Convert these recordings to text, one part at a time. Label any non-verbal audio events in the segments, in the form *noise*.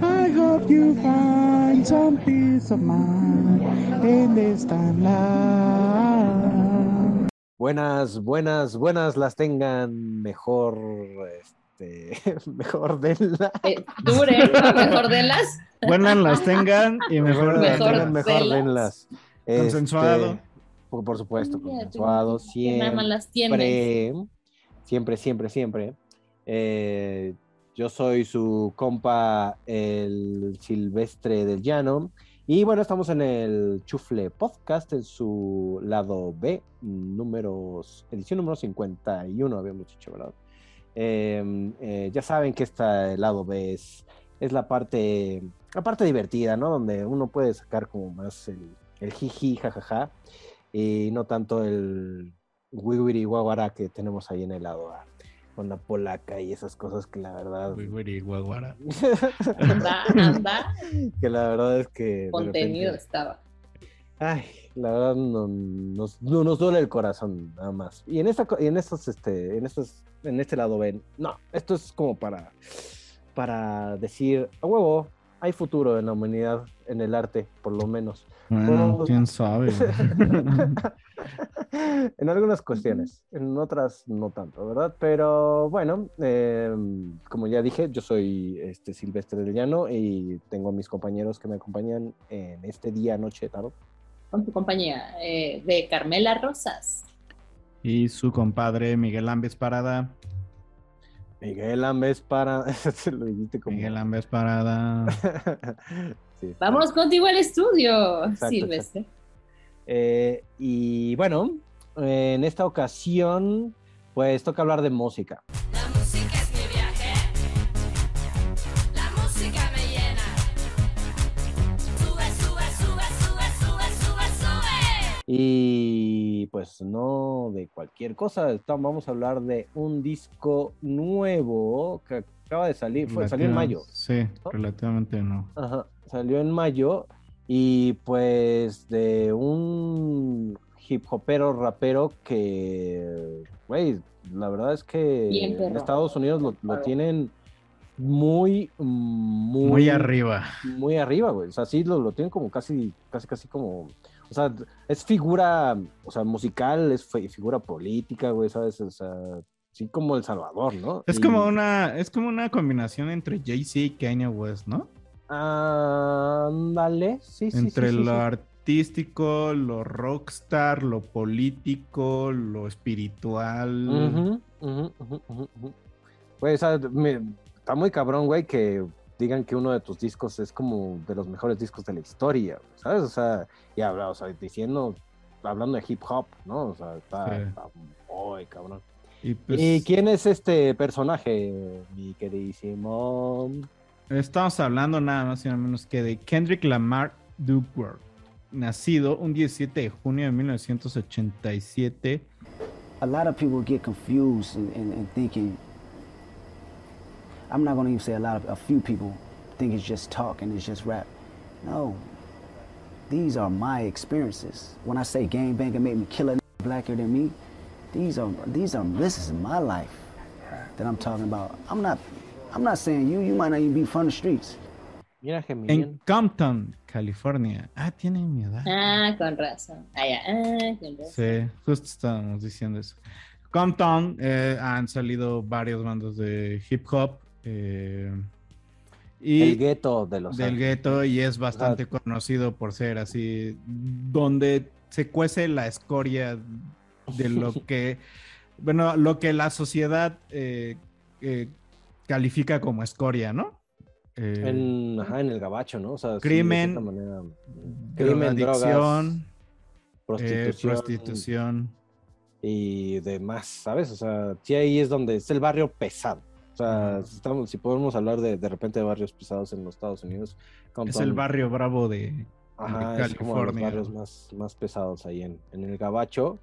I hope you find some peace of mind in this timeline. Buenas, buenas, buenas las tengan mejor, este, *laughs* mejor denlas. Eh, dure, *laughs* mejor de las. Buenas las tengan y mejor, las Mejor tengan, mejor denlas. denlas. Consensuado. Este, por, por supuesto, consensuado, más las siempre, siempre, siempre, siempre. Eh, yo soy su compa, el Silvestre del Llano. Y bueno, estamos en el Chufle Podcast, en su lado B, números, edición número 51, habíamos dicho, ¿verdad? Eh, eh, ya saben que este lado B es, es la parte la parte divertida, ¿no? Donde uno puede sacar como más el, el jiji, jajaja, y no tanto el wiwiri guaguara que tenemos ahí en el lado A, con la polaca y esas cosas que la verdad, guaguara. Anda, anda. que la verdad es que Contenido repente- estaba. Ay, la verdad no, nos, no nos duele el corazón nada más. Y en esta y en estos este en estos en este lado ven, no, esto es como para para decir, a huevo, hay futuro en la humanidad, en el arte, por lo menos. Bueno, Oh. quién sabe. *laughs* en algunas cuestiones, en otras no tanto, ¿verdad? Pero bueno, eh, como ya dije, yo soy este Silvestre del Llano y tengo a mis compañeros que me acompañan en este día, noche, tarde. Con tu compañía eh, de Carmela Rosas. y su compadre Miguel Ambes Parada. Miguel Ambes para. *laughs* Se lo dijiste como. Miguel Ambes Parada. *laughs* Sí. Vamos contigo al estudio, Exacto, Silvestre. Eh, y bueno, en esta ocasión, pues toca hablar de música. La música es mi viaje. La música me llena. Sube, sube, sube, sube, sube, sube, sube. Y pues no de cualquier cosa. Vamos a hablar de un disco nuevo que acaba de salir. Fue, salió en mayo. Sí, relativamente no. Ajá, salió en mayo y pues de un hip hopero rapero que, güey, la verdad es que Bien, en. Estados Unidos lo, lo tienen muy, muy, Muy arriba. muy arriba, güey. O sea, sí lo, lo tienen como casi, casi, casi como, o sea, es figura, o sea, musical, es fi- figura política, güey, ¿sabes? O sea, sí como El Salvador, ¿no? Es Y- como una, es como una combinación entre Jay-Z y Kanye West, ¿no? Ándale, sí, sí. entre sí, sí, lo sí. artístico, lo rockstar, lo político, lo espiritual. Güey, o sea, me- está muy cabrón, güey, que digan que uno de tus discos es como de los mejores discos de la historia, ¿sabes? O sea, y habla, o sea, diciendo, hablando de hip hop, ¿no? O sea, está, Sí. está muy cabrón. Y pues ¿Y quién es este personaje, mi queridísimo? Estamos hablando nada más y nada menos que de Kendrick Lamar Duckworth, nacido un 17 de junio de 1987 a lot of people get confused and, and, and thinking i'm not going to even say a lot of a few people think it's just talk and it's just rap. No. These are my experiences. When i say gang bang and make me kill a blacker than me these are these are this is my life that i'm talking about. I'm not i'm not saying you you might not even be from the streets Mira, Geminian. en Compton, California. Ah, tiene mi edad. Ah, con razón. Ah, ya. Ah, con razón. Sí, justo estábamos diciendo eso. Compton eh, han salido varios bandos de hip hop. eh, y el gueto de los del gueto y es bastante conocido por ser así, donde se cuece la escoria de lo *laughs* que, bueno, lo que la sociedad eh, eh, califica como escoria, ¿no? Eh, En, ajá, en el gabacho, ¿no? O sea, Crimen, manera, crimen, drogas, drogadicción, prostitución, eh, prostitución. y demás, ¿sabes? O sea, sí ahí es donde es el barrio pesado. O sea, si, estamos, si podemos hablar de, de repente de barrios pesados en los Estados Unidos. Es el barrio bravo de, Ajá, de es como los California. barrios más, más pesados ahí en, en el Gabacho,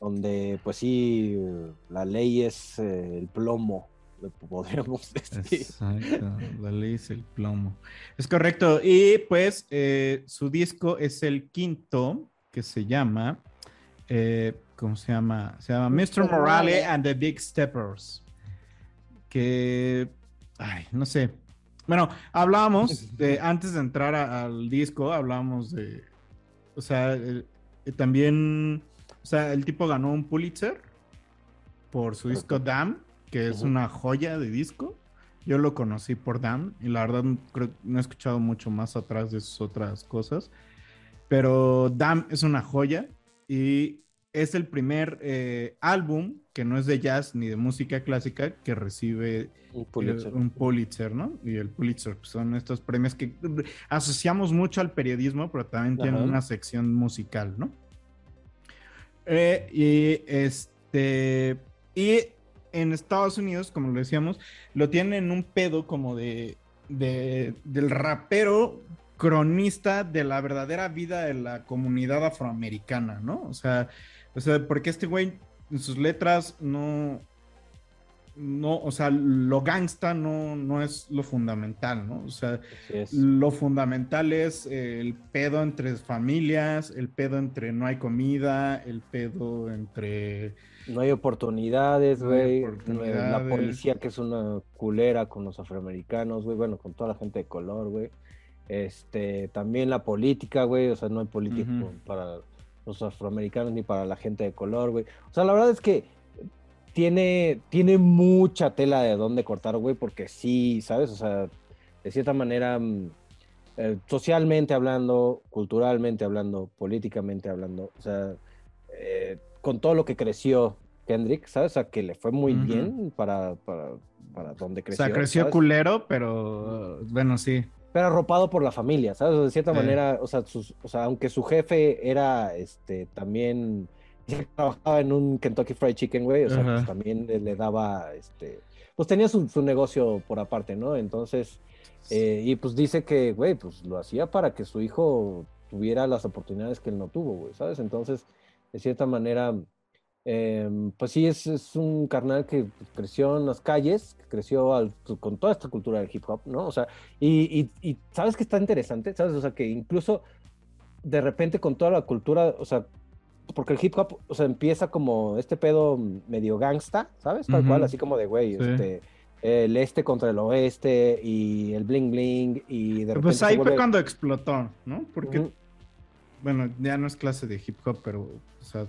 donde pues sí, la ley es eh, el plomo, podríamos *laughs* decir. Exacto, la ley es el plomo. Es correcto. Y pues eh, su disco es el quinto, que se llama, eh, ¿cómo se llama? Se llama Mr. Morale and the Big Steppers. Que, ay, no sé. Bueno, hablábamos *laughs* de, antes de entrar a- al disco, hablábamos de, o sea, el- eh, también, o sea, el tipo ganó un Pulitzer por su disco Damn, que es una joya de disco. Yo lo conocí por Damn y la verdad creo- no he escuchado mucho más atrás de sus otras cosas. Pero Damn es una joya y es el primer eh, álbum que no es de jazz ni de música clásica que recibe Un eh, Pulitzer. un Pulitzer, ¿no? Y el Pulitzer pues, son estos premios que asociamos mucho al periodismo, pero también tienen Ajá. una sección musical, ¿no? Eh, y este. Y en Estados Unidos, como lo decíamos, lo tienen en un pedo como de, de- del rapero cronista de la verdadera vida de la comunidad afroamericana, ¿no? O sea, o sea, porque este güey en sus letras no, no, o sea, lo gangsta no, no es lo fundamental, ¿no? O sea, lo fundamental es eh, el pedo entre familias, el pedo entre no hay comida, el pedo entre... No hay oportunidades, No güey. La oportunidades. policía que es una culera con los afroamericanos, güey. Bueno, con toda la gente de color, güey. Este, también la política, güey. O sea, no hay política Ujú. para los afroamericanos ni para la gente de color, güey. O sea, la verdad es que tiene, tiene mucha tela de dónde cortar, güey, porque sí, ¿sabes? O sea, de cierta manera, mm, eh, socialmente hablando, culturalmente hablando, políticamente hablando, o sea, eh, con todo lo que creció Kendrick, ¿sabes? O sea, que le fue muy bien para, para, para donde O creció. sea, creció ¿sabes? culero, pero bueno, sí. pero arropado por la familia, ¿sabes? O sea, de cierta manera, o sea, sus- o sea, aunque su jefe era, este, también trabajaba en un Kentucky Fried Chicken, güey, o sea, Ajá. pues también le, daba, este, pues tenía su, su negocio por aparte, ¿no? Entonces, eh, y pues dice que, güey, pues lo hacía para que su hijo tuviera las oportunidades que él no tuvo, güey, ¿sabes? Entonces, de cierta manera, em, pues sí, es, es un carnal que creció en las calles, que creció al- con toda esta cultura del hip hop, ¿no? O sea, y, y- y ¿sabes qué está interesante? ¿Sabes? O sea, que incluso de repente con toda la cultura, o sea, porque el hip hop, o sea, empieza como este pedo medio gangsta, ¿sabes? Tal cual, así como de, güey, Sí. este, el este contra el oeste y el bling bling y de repente Pues ahí fue cuando explotó, ¿no? Porque, bueno, ya no es clase de hip hop, pero, o sea,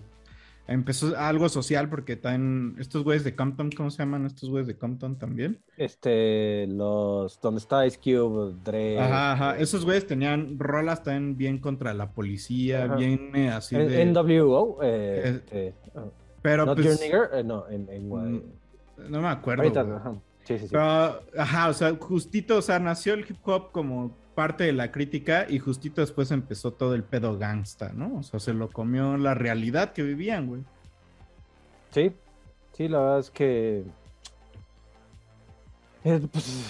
empezó algo social porque también estos güeyes de Compton, ¿cómo se llaman estos güeyes de Compton también? Este, los, donde está Ice Cube, Dre. Ajá, ajá. Esos güeyes tenían rolas también bien contra la policía, Ajá. bien eh, así N- de... NWO, eh, este, ah, Pero Not pues, Your Nigger, eh, no, en, en, mm, no me acuerdo. ahorita, ajá, sí, sí, sí. Pero, ajá, o sea, justito, o sea, nació el hip hop como parte de la crítica y justito después empezó todo el pedo gangsta, ¿no? O sea, se lo comió la realidad que vivían, güey. Sí, sí, la verdad es que. eh, pues,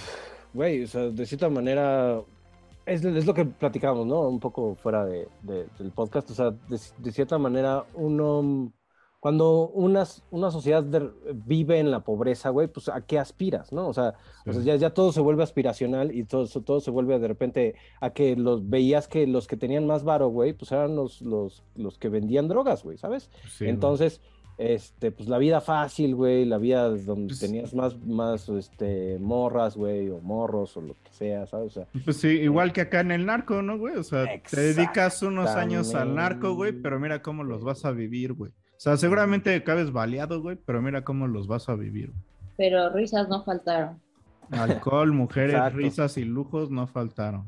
güey, o sea, de cierta manera. Es, lo que platicamos, ¿no? Un poco fuera de, de- del podcast. O sea, de cierta manera, uno. Cuando una, una sociedad de- vive en la pobreza, güey, pues a qué aspiras, ¿no? O sea, o sea, ya, ya todo se vuelve aspiracional y todo, todo se vuelve de repente a que los veías que los que tenían más varo, güey, pues eran los, los, los que vendían drogas, güey, ¿sabes? Sí, güey. Entonces, este, pues la vida fácil, güey, la vida donde Pues- tenías más, más, este, morras, güey, o morros, o lo que sea, ¿sabes? O sea, Pues sí, igual que acá en el narco, ¿no, güey? O sea, te dedicas unos años al narco, güey, pero mira cómo los vas a vivir, güey. O sea, seguramente acabes baleado, güey, pero mira cómo los vas a vivir. güey. Pero risas no faltaron. Alcohol, *laughs* mujeres, Exacto. risas y lujos no faltaron.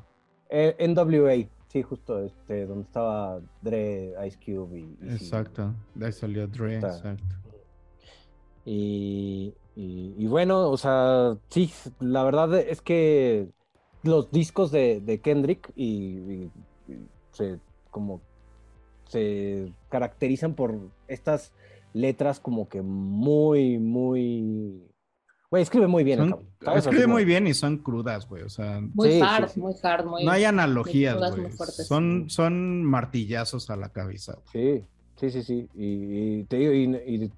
eh, NWA, sí, justo, este, donde estaba Dre, Ice Cube y... y- Exacto. De ahí salió Dre, Está. exacto. Y, y- y bueno, o sea, sí, la verdad es que los discos de, de Kendrick y, y- y se como se caracterizan por estas letras como que muy, muy Güey, escribe muy bien. Son- escribe muy bien y son crudas, güey. O sea, Muy Sí, sí, hard, sí. muy hard, muy. no hay analogías, güey. Son, son martillazos a la cabeza. Sí, sí, sí, sí. Y, y te digo, y,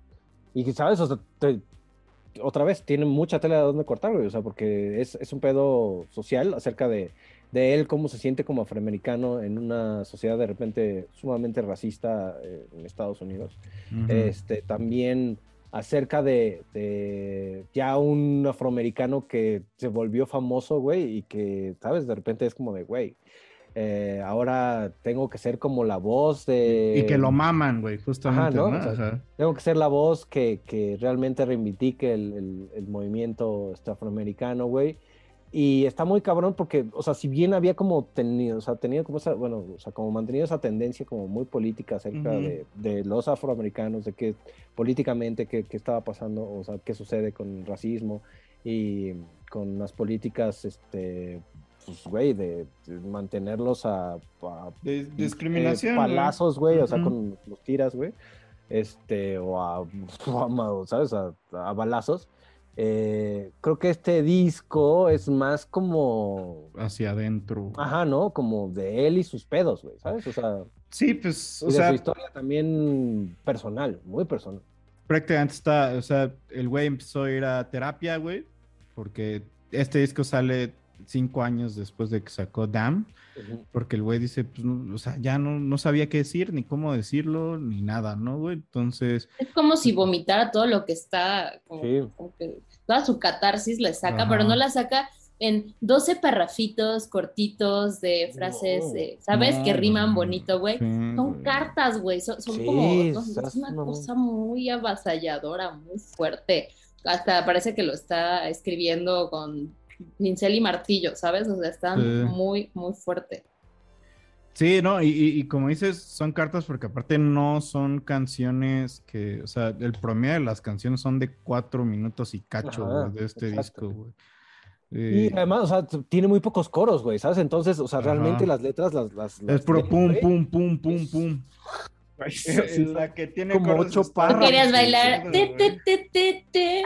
y, y, ¿sabes? O sea, te- otra vez, tiene mucha tela de dónde cortar, güey. O sea, porque es, es un pedo social acerca de, de él, cómo se siente como afroamericano en una sociedad de repente sumamente racista eh, en Estados Unidos. Este, también acerca de, de ya un afroamericano que se volvió famoso, güey, y que, ¿sabes? De repente es como de, güey, eh, ahora tengo que ser como la voz de... Y que lo maman, güey, justamente. ¿no? ¿no? O sea, Ajá. Tengo que ser la voz que, que realmente reivindique el, el- el movimiento este, afroamericano, güey. Y está muy cabrón porque, o sea, si bien había como tenido, o sea, tenido como esa, bueno, o sea, como mantenido esa tendencia como muy política acerca de, de los afroamericanos, de que políticamente qué, qué estaba pasando, o sea, qué sucede con el racismo y con las políticas, este, pues, güey, de, de mantenerlos a, a De- discriminación. eh, güey. palazos, güey, o sea, con los tiras, güey, este, o a, *laughs* o a ma- ¿sabes? A, a balazos. Eh, creo que este disco es más como, Hacia adentro. ajá, ¿no? Como de él y sus pedos, güey, ¿sabes? O sea, Sí, pues, y o de sea, su historia también personal, muy personal. prácticamente está, o sea, el güey empezó a ir a terapia, güey, porque este disco sale cinco años después de que sacó Damn, porque el güey dice, pues, no, o sea, ya no, no sabía qué decir, ni cómo decirlo, ni nada, ¿no, güey? Entonces, Es como si vomitara todo lo que está, como, Sí. como que toda su catarsis la saca, Ajá. pero no la saca en 12 parrafitos cortitos de frases, eh, ¿sabes? que riman bonito, güey. sí, Son cartas, güey, son, son Sí, como, no es una cosa muy avasalladora, muy fuerte. Hasta parece que lo está escribiendo con pincel y martillo, ¿sabes? O sea, están Sí. muy, muy fuerte. Sí, no, y, y- y como dices, son cartas porque aparte no son canciones que, o sea, el promedio de las canciones son de cuatro minutos y cacho, Ajá, de este exacto. disco, güey. Y Eh, además, o sea, tiene muy pocos coros, güey, ¿sabes? Entonces, o sea, Ajá. realmente las letras las... las, es puro pum, pum, pum, pum, pum. Sí, la que tiene como ocho párrafos. Querías bailar, sí, te, güey. te, te, te, te.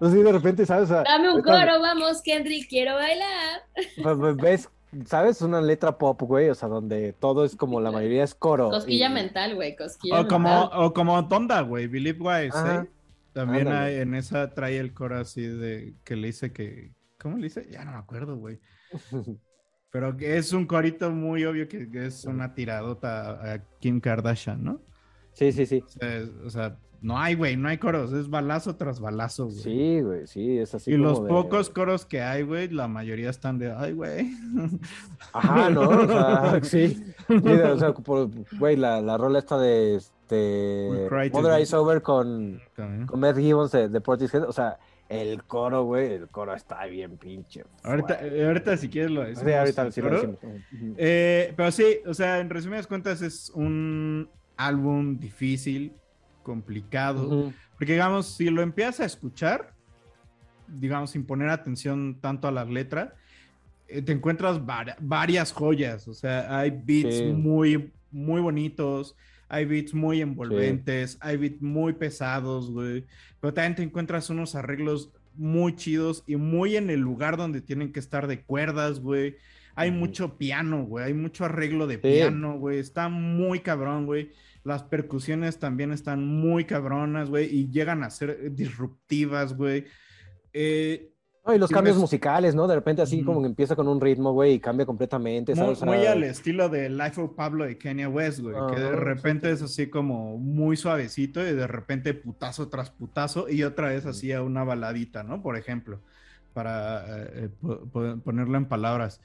no sé, de repente, ¿sabes? Dame un coro, vamos, Kendrick, quiero bailar. ve- ve- ves, ¿sabes? Una letra pop, güey, o sea, donde todo es como la mayoría es coro. Cosquilla y- mental, güey, cosquilla O como, mental. o como Tonda, güey, Believe Wise. ¿eh? También hay- en esa trae el coro así de que le dice que. ¿Cómo le dice? Ya no me acuerdo, güey. *laughs* Pero que es un corito muy obvio que, que es una tiradota a Kim Kardashian, ¿no? Sí, sí, sí. O sea, es- o sea, no hay, güey, no hay coros, es balazo tras balazo, güey. Sí, güey, sí, es así y como los de- pocos coros que hay, güey, la mayoría están de, ay, güey. Ajá, ¿no? O *laughs* sea, sí. Sí, o sea, por- güey, la, la rola esta de este... Mother. Eyes Over con, con Matt Gibbons de, de Portishead, o sea, el coro, güey, el coro está bien pinche. Ahorita, eh, ahorita si quieres lo decimos. Sí, ahorita sí lo decimos. Eh, pero sí, o sea, en resumidas cuentas es un álbum difícil, complicado. Porque, digamos, si lo empiezas a escuchar, digamos, sin poner atención tanto a la letra, eh, te encuentras var- varias joyas. O sea, hay beats Sí. muy, muy bonitos, hay beats muy envolventes, hay beats muy pesados, güey. Pero también te encuentras unos arreglos muy chidos y muy en el lugar donde tienen que estar de cuerdas, güey. Hay mucho piano, güey. Hay mucho arreglo de Sí. piano, güey. Está muy cabrón, güey. Las percusiones también están muy cabronas, güey. Y llegan a ser disruptivas, güey. Eh, No, y los cambios ves- musicales, ¿no? De repente así como que empieza con un ritmo, güey, y cambia completamente, muy, muy al estilo de Life of Pablo de Kanye West, güey. que de repente es así como muy suavecito y de repente putazo tras putazo y otra vez así a una baladita, ¿no? Por ejemplo, para eh, eh, po- po- ponerlo en palabras.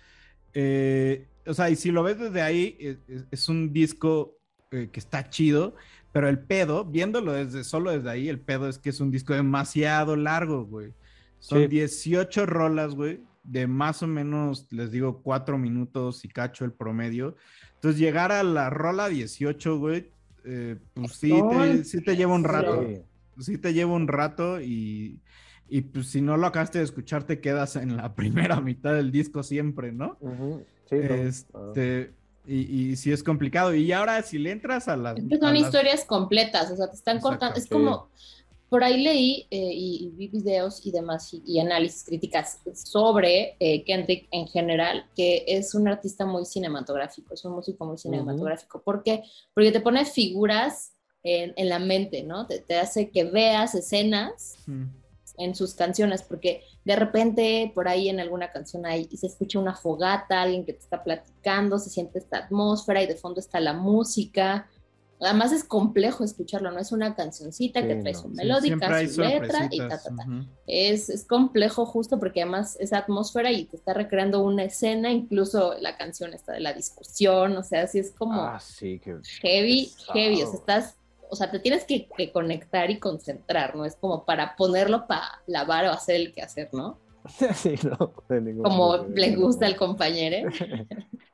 Eh, o sea, y si lo ves desde ahí, es, es- es un disco eh, que está chido, pero el pedo, viéndolo desde solo desde ahí, el pedo es que es un disco demasiado largo, güey. Son Sí. 18 rolas, güey, de más o menos, les digo, 4 minutos y cacho el promedio. Entonces, llegar a la rola 18, güey, eh, pues sí te, sí te lleva un rato. sí. Sí te lleva un rato y, y pues si no lo acabaste de escuchar, te quedas en la *laughs* primera mitad del disco siempre, ¿no? Sí, no. Este, y, y sí es complicado. Y ahora, si le entras a las. Es que son a las- historias completas, o sea, te están Exacto, cortando. Es sí. como, por ahí leí eh, y, y vi videos y demás y, y análisis críticas sobre eh, Kendrick en general, que es un artista muy cinematográfico, es un músico muy cinematográfico. ¿Por qué? Porque te pone figuras en, en la mente, ¿no? Te, te hace que veas escenas Mm. en sus canciones, porque de repente por ahí en alguna canción hay, se escucha una fogata, alguien que te está platicando, se siente esta atmósfera y de fondo está la música. Además es complejo escucharlo, no es una cancioncita que trae no. su melódica, su letra y ta, ta, ta. Es, es complejo justo porque además esa atmósfera y te está recreando una escena, incluso la canción está de la discusión, o sea, así es como Ah, sí, que heavy, pesado. heavy, o sea, estás, o sea, te tienes que, que conectar y concentrar, ¿no? Es como para ponerlo para lavar o hacer el quehacer, ¿no? *laughs* sí, no. de ningún- Como le gusta al compañero. *laughs*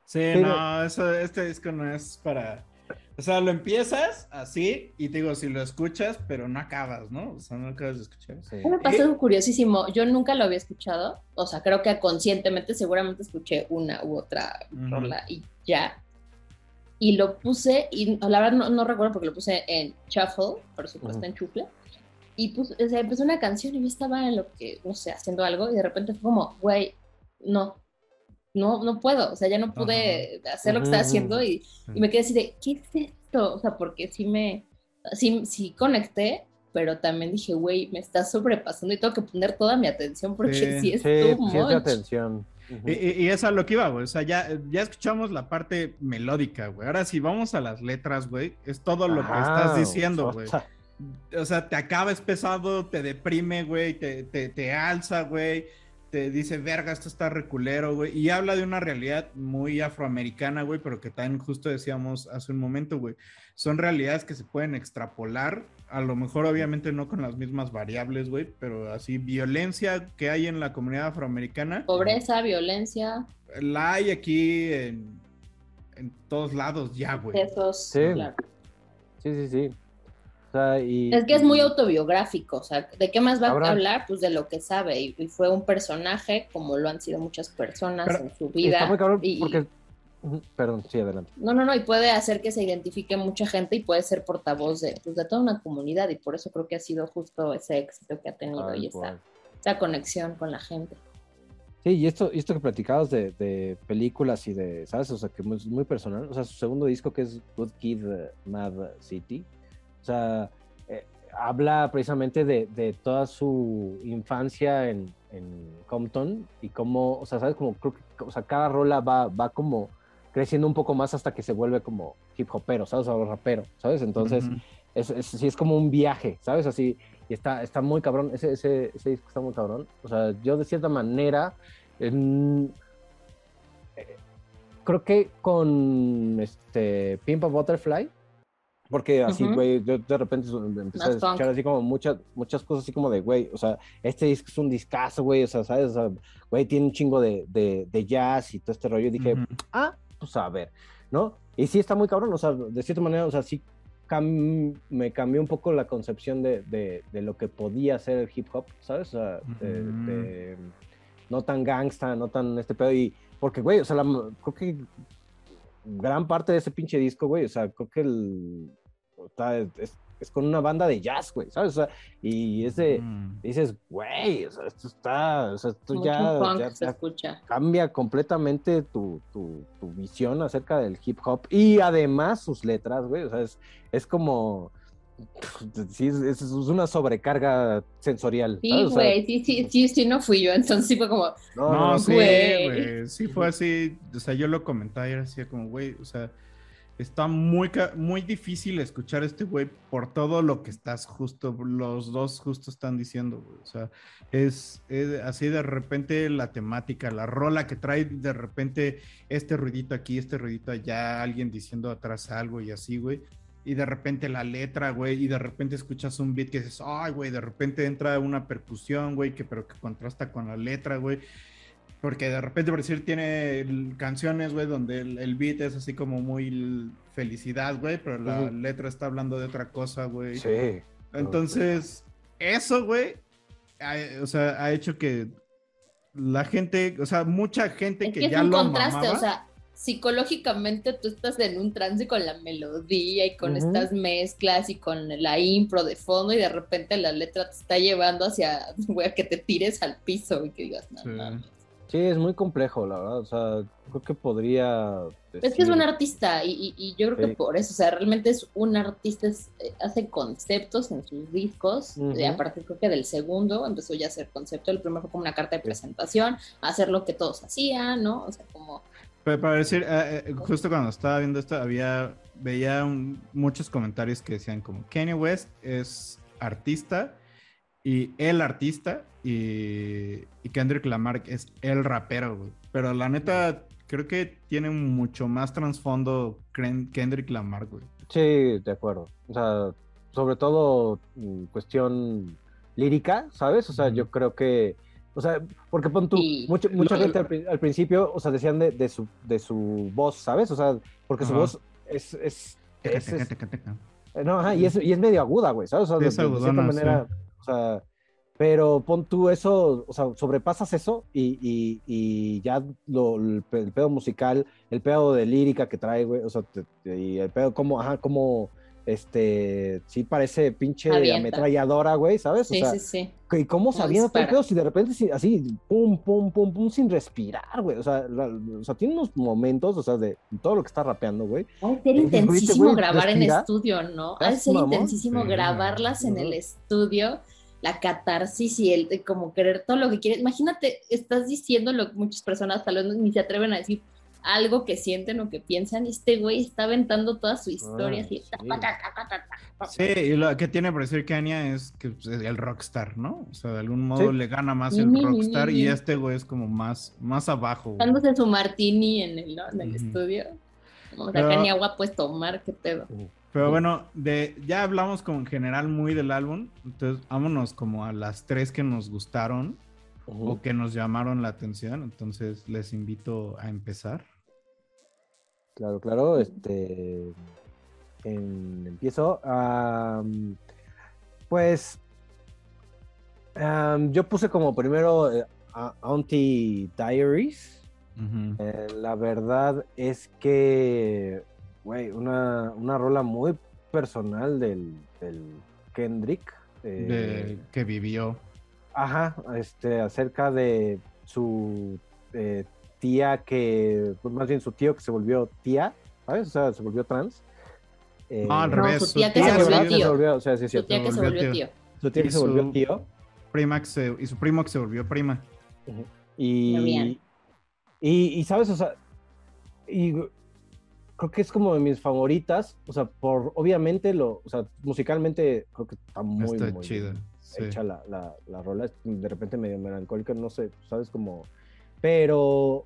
Sí, Pero- no, eso, este disco no es para. O sea, lo empiezas así y te digo, si lo escuchas, pero no acabas, ¿no? O sea, no acabas de escuchar. Sí. Me pasó algo curiosísimo, yo nunca lo había escuchado, o sea, creo que conscientemente seguramente escuché una u otra Ujú. rola y ya. Y lo puse, y la verdad no, no recuerdo porque lo puse en shuffle, por supuesto Ujú. en chufle. Y pus- o sea, empezó una canción y yo estaba en lo que, no sé, haciendo algo y de repente fue como, güey, no, no, no puedo, o sea, ya no pude hacer lo que estaba haciendo y, y me quedé así de, ¿qué es esto? O sea, porque sí me, sí, sí conecté, pero también dije, güey, me está sobrepasando y tengo que poner toda mi atención porque Sí, sí, es Sí, too sí es atención. Ujú. Y, y- y es a lo que iba, güey. O sea, ya, ya escuchamos la parte melódica, güey. Ahora si vamos a las letras, güey, es todo lo que Ajá, estás diciendo, güey. O sea, te acabas pesado, te deprime, güey, te, te, te alza, güey. Te dice, verga, esto está reculero, güey. Y habla de una realidad muy afroamericana, güey, pero que también justo decíamos hace un momento, güey. Son realidades que se pueden extrapolar. A lo mejor, obviamente, no con las mismas variables, güey, pero así, violencia que hay en la comunidad afroamericana. Pobreza, violencia, La hay aquí en, en todos lados ya, güey. esos, Sí. claro. Sí, sí, sí. O sea, y, Es que es muy autobiográfico, o sea, ¿de qué más va a hablar? Pues de lo que sabe, y, y fue un personaje como lo han sido muchas personas en su vida. está muy cabrón y- porque... Ujú, Perdón, sí, adelante. No, no, no, y puede hacer que se identifique mucha gente y puede ser portavoz de, pues, de toda una comunidad, y por eso creo que ha sido justo ese éxito que ha tenido y esa, cual. esa conexión con la gente. Sí, y esto, y esto que platicabas de, de películas y de, ¿sabes? O sea, que es muy personal. O sea, su segundo disco que es Good Kid, eh, Mad City. O sea, eh, habla precisamente de, de toda su infancia en, en Compton y cómo, o sea, ¿sabes? Como creo que, o sea, cada rola va, va como creciendo un poco más hasta que se vuelve como hip hopero, ¿sabes? O rapero, ¿sabes? Entonces, Ujú. es, es, sí es como un viaje, ¿sabes? Así, y está, está muy cabrón, ese, ese, ese disco está muy cabrón. O sea, yo de cierta manera, en- eh, creo que con este Pimp a Butterfly, porque así, güey, yo de repente empecé a escuchar punk. así como muchas, muchas cosas así como de, güey, o sea, este disco es un discazo, güey, o sea, ¿sabes? O sea, güey, tiene un chingo de, de, de jazz y todo este rollo. Y dije, ah, pues a ver, ¿no? Y sí está muy cabrón, o sea, de cierta manera, o sea, sí cam- me cambió un poco la concepción de, de, de lo que podía ser el hip hop, ¿sabes? O sea, de- Ujú. de- no tan gangsta, no tan este pedo, y porque, güey, o sea, la- creo que gran parte de ese pinche disco, güey, o sea, creo que el, está- es, es con una banda de jazz, güey, ¿sabes? O sea, y es de, Mm. dices, güey, o sea, esto está, o sea, esto Mucho ya, ya- se ya escucha. cambia completamente tu, tu, tu visión acerca del hip hop y además sus letras, güey, o sea, es, es como, *laughs* sí, es, es una sobrecarga sensorial. Sí, ¿sabes? O sea, güey, sí, sí, sí, sí, no fui yo, entonces sí fue como, no, no, sí, güey. güey. Sí fue así. O sea, yo lo comentaba y era así como, güey, o sea, está muy, muy difícil escuchar a este güey por todo lo que estás justo, los dos justo están diciendo. O sea, es, es así de repente la temática, la rola que trae de repente este ruidito aquí, este ruidito allá, alguien diciendo atrás algo y así, güey. Y de repente la letra, güey, y de repente escuchas un beat que dices, ay, güey, de repente entra una percusión, güey, que pero que contrasta con la letra, güey. Porque de repente, por decir, tiene canciones, güey, donde el, el beat es así como muy felicidad, güey, pero la letra está hablando de otra cosa, güey. Sí. Entonces, eso, güey, ha- o sea, ha hecho que la gente, o sea, mucha gente es que, que es ya un lo contraste, mamaba, o sea, psicológicamente tú estás en un trance con la melodía y con estas mezclas y con la impro de fondo y de repente la letra te está llevando hacia, *laughs* güey, a que te tires al piso y que digas, no, Sí. mames". Sí, es muy complejo, la verdad. O sea, creo que podría. Es que es un artista y, y- y yo creo que por eso, o sea, realmente es un artista, es- eh, hace conceptos en sus discos, Ujú. y a partir creo que del segundo empezó ya a hacer concepto, el primero fue como una carta de presentación, hacer lo que todos hacían, ¿no? O sea, como... Pero para decir, eh, eh, justo cuando estaba viendo esto, había, veía un- muchos comentarios que decían como Kanye West es artista y el artista y, y Kendrick Lamar es el rapero, güey. Pero la neta, creo que tiene mucho más trasfondo Kendrick Lamar, güey. Sí, de acuerdo. O sea, sobre todo mm, cuestión lírica, ¿sabes? O sea, yo creo que. O sea, porque pon tú, Y- mucha, mucha Lo- gente al, al principio, o sea, decían de, de su, de su voz, ¿sabes? O sea, porque su Ajá. voz es. es, es- es- Teca, teca, teca. Eh, No, ajá, y es, y es medio aguda, güey, ¿sabes? O sea, Sí, de, es de- de cierta manera, o sea, pero pon tú eso, o sea, sobrepasas eso y, y- y ya lo, el, pe- el pedo musical, el pedo de lírica que trae, güey, o sea, te- te- y el pedo como, ajá, como, este, sí parece pinche Avienta. ametralladora, güey, ¿sabes? Sí, o sea, sí, sí. ¿y cómo sabía todo el dispara. pedo si de repente sí, así, pum, pum, pum, pum, sin respirar, güey, o sea, la- o sea, tiene unos momentos, o sea, de todo lo que está rapeando, güey, de ser Dices, güey, este intensísimo güey grabar en estudio, ¿no? Ha de ¿Estás ser mamón? intensísimo Sí, grabarlas en el estudio, la catarsis y el de como querer todo lo que quieres. Imagínate, estás diciendo lo que muchas personas tal vez ni se atreven a decir algo que sienten o que piensan, y este güey está aventando toda su historia así. sí. Sí, y lo que tiene por decir Kanye es que pues, es el rockstar, ¿no? O sea, de algún modo Sí. le gana más el rockstar y este güey es como más, más abajo. Dándose su martini en el, ¿no? en el Ujú. estudio. Como Pero- acá ni agua puedes tomar, qué pedo. Pero bueno, de, ya hablamos como en general muy del álbum, entonces vámonos como a las tres que nos gustaron o que nos llamaron la atención, entonces les invito a empezar. Claro, claro, este en- empiezo. pues yo puse como primero eh, Auntie Diaries. Eh, la verdad es que, güey, una, una rola muy personal del, del Kendrick. eh, De, que vivió. Ajá, este, acerca de su eh, tía que, pues, más bien su tío que se volvió tía, ¿sabes? O sea, se volvió trans. Eh, No, al No, revés. su tía que ah, se su volvió tía que tío. se volvió, o sea, sí, es Su tía que se volvió tío. tío. Su tía que y se volvió su- tío. prima que se- y su primo que se volvió prima. Y, Marian. y, y, sabes, o sea, y creo que es como de mis favoritas, o sea, por obviamente lo, o sea, musicalmente creo que está muy, Está muy chida. sí. hecha la, la, la rola, de repente medio melancólica, no sé, sabes, como, pero,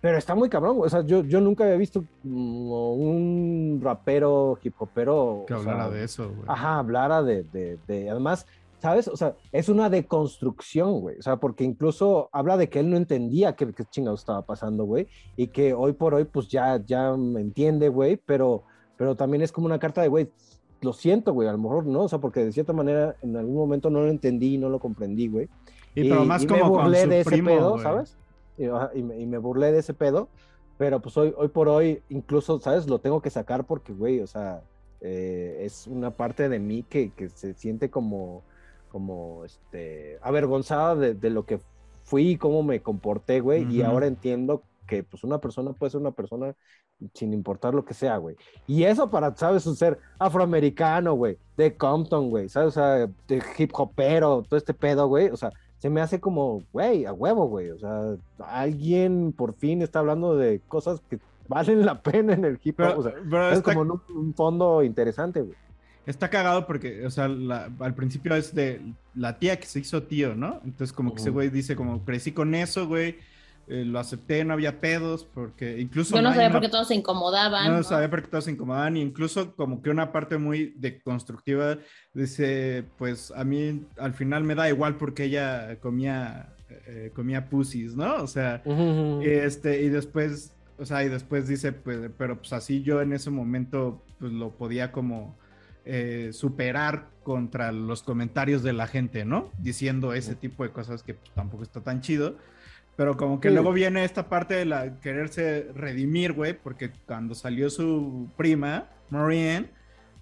pero está muy cabrón, o sea, yo, yo nunca había visto como un rapero, hip hopero, Que o hablara sea, de eso, güey. Ajá, hablara de, de, de- además, ¿sabes? O sea, es una deconstrucción, güey. O sea, porque incluso habla de que él no entendía qué, qué chingados estaba pasando, güey. Y que hoy por hoy, pues ya, ya me entiende, güey. Pero, pero también es como una carta de, güey, lo siento, güey, a lo mejor no. O sea, porque de cierta manera en algún momento no lo entendí, no lo comprendí, güey. Y, pero más y como me con burlé su de ese primo, pedo. ¿sabes? Y, y me, y me burlé de ese pedo, pero pues hoy, hoy por hoy, incluso, ¿sabes? Lo tengo que sacar porque, güey, o sea, eh, es una parte de mí que, que se siente como, como, este, avergonzada de, de lo que fui y cómo me comporté, güey, y Ujú. ahora entiendo que, pues, una persona puede ser una persona sin importar lo que sea, güey. Y eso para, ¿sabes? Un ser afroamericano, güey, de Compton, güey, ¿sabes? O sea, de hip hopero, todo este pedo, güey, o sea, se me hace como, güey, a huevo, güey. O sea, alguien por fin está hablando de cosas que valen la pena en el hip hop. Pero, o sea, pero es está, como un, un fondo interesante, güey. Está cagado porque, o sea, la- al principio es de la tía que se hizo tío, ¿no? Entonces como que ese güey dice como crecí con eso, güey, eh, lo acepté, no había pedos, porque incluso... Yo no sabía una- por qué todos se incomodaban. No ¿no? sabía por qué todos se incomodaban, y incluso como que una parte muy deconstructiva dice, pues a mí al final me da igual porque ella comía, eh, comía pussies, ¿no? O sea, este, y después, o sea, y después dice, pues, pero pues así yo en ese momento, pues lo podía como eh, superar contra los comentarios de la gente, ¿no? Diciendo ese tipo de cosas que pues, tampoco está tan chido. Pero como que Sí. luego viene esta parte de la quererse redimir, güey, porque cuando salió su prima, Marianne,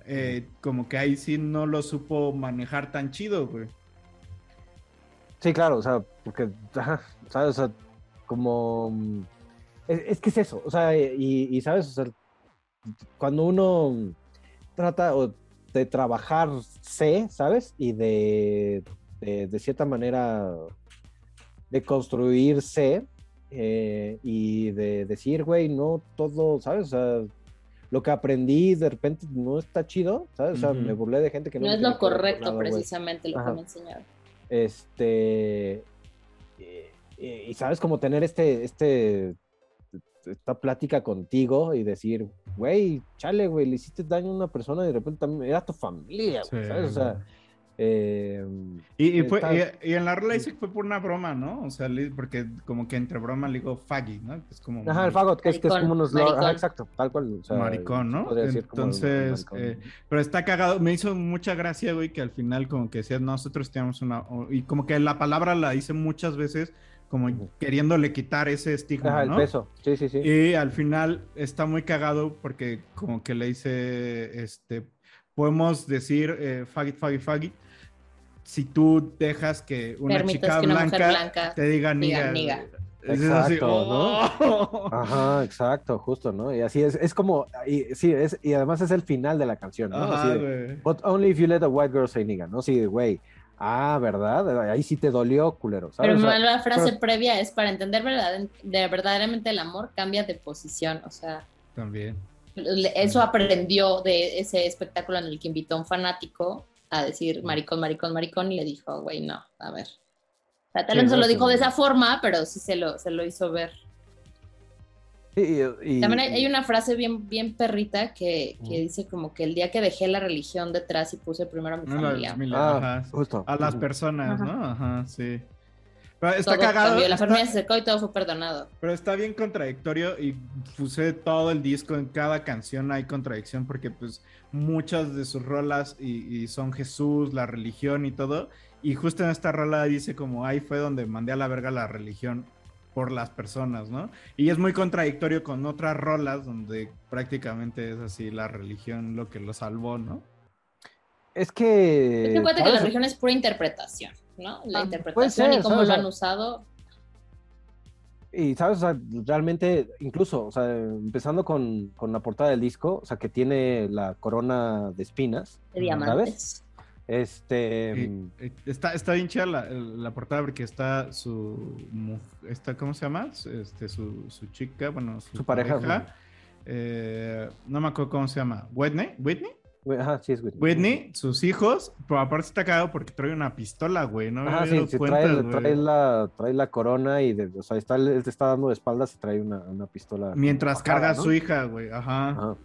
eh, como que ahí sí no lo supo manejar tan chido, güey. Sí, claro, o sea, porque, ¿sabes? O sea, como... mm, Es, es que es eso, o sea, y, y, ¿sabes? O sea, cuando uno trata o de trabajarse, ¿sabes? Y de, de, de cierta manera, de construirse eh, y de decir, güey, no todo, ¿sabes? O sea, lo que aprendí de repente no está chido, ¿sabes? O sea, Ujú. me burlé de gente que no... No es lo correcto güey. precisamente lo Ajá. que me enseñaron. Este. Y, y sabes, como tener este, este, esta plática contigo y decir, güey, chale, güey, le hiciste daño a una persona y de repente también era tu familia, güey, Sí, ¿sabes? O sea, eh, Y, y fue, está- y, y en la rola dice que fue por una broma, ¿no? O sea, porque como que entre broma le digo faggy, ¿no? Que es como Ajá, el fagot, que es, que es Maricón, como unos... Ajá, exacto, tal cual. o sea, maricón, ¿no? Entonces, maricón. eh, pero está cagado. Me hizo mucha gracia, güey, que al final como que decía, nosotros tenemos una... Y como que la palabra la hice muchas veces como queriéndole quitar ese estigma, Ajá, el ¿no? peso, sí, sí, sí. Y al final está muy cagado porque como que le dice, este, podemos decir eh, faggot, faggot, faggot, si tú dejas que una chica que una mujer blanca, blanca te diga niga. Exacto, ¡oh! Ajá, exacto, justo, ¿no? Y así es, es como, y, sí, es, y además es el final de la canción, ¿no? Ajá, Así de. But only if you let a white girl say nigga, ¿no? Sí, güey. Ah, ¿verdad? Ahí sí te dolió, culero, ¿sabes? Pero O sea, la frase pero- previa es para entender verdad- de verdaderamente el amor cambia de posición. O sea, También. eso aprendió de ese espectáculo en el que invitó a un fanático a decir maricón, maricón, maricón y le dijo, güey, no, a ver. O sea, tal Sí, vez no se lo dijo de esa forma, pero sí se lo, se lo hizo ver. Sí, y- y- También hay, hay una frase bien, bien perrita que, que dice como que el día que dejé la religión detrás y puse primero a mi familia. Ah, ajá, justo. a las personas. ¿no? Ajá, sí. Pero está todo cagado. cambió, la está- familia se secó y todo fue perdonado. Pero está bien contradictorio y puse todo el disco, en cada canción hay contradicción porque pues muchas de sus rolas y, y son Jesús, la religión y todo. Y justo en esta rola dice como ahí fue donde mandé a la verga la religión por las personas, ¿no? Y es muy contradictorio con otras rolas donde prácticamente es así la religión lo que lo salvó, ¿no? Es que. Es que que la religión es pura interpretación, ¿no? La Ah, interpretación ser, y cómo ¿sabes? lo han usado. Y, ¿sabes? O sea, realmente, incluso, o sea, empezando con, con la portada del disco, o sea, que tiene la corona de espinas, de diamantes. Este. Y- y está, está bien chida la, la portada porque está su está, ¿cómo se llama? Este, su, su chica, bueno, su, Su pareja, ¿no? eh, no me acuerdo cómo se llama. ¿Whitney? ¿Whitney? güey, Ajá, sí, es Whitney. Whitney, sus hijos, pero aparte está cagado porque trae una pistola, güey. No me Ajá, sí, sí, cuenta, trae, la, trae la corona y, de, o sea, está, él te está dando de espaldas y trae una, una pistola. Mientras carga a ¿no? su hija, güey. Ajá. Ajá.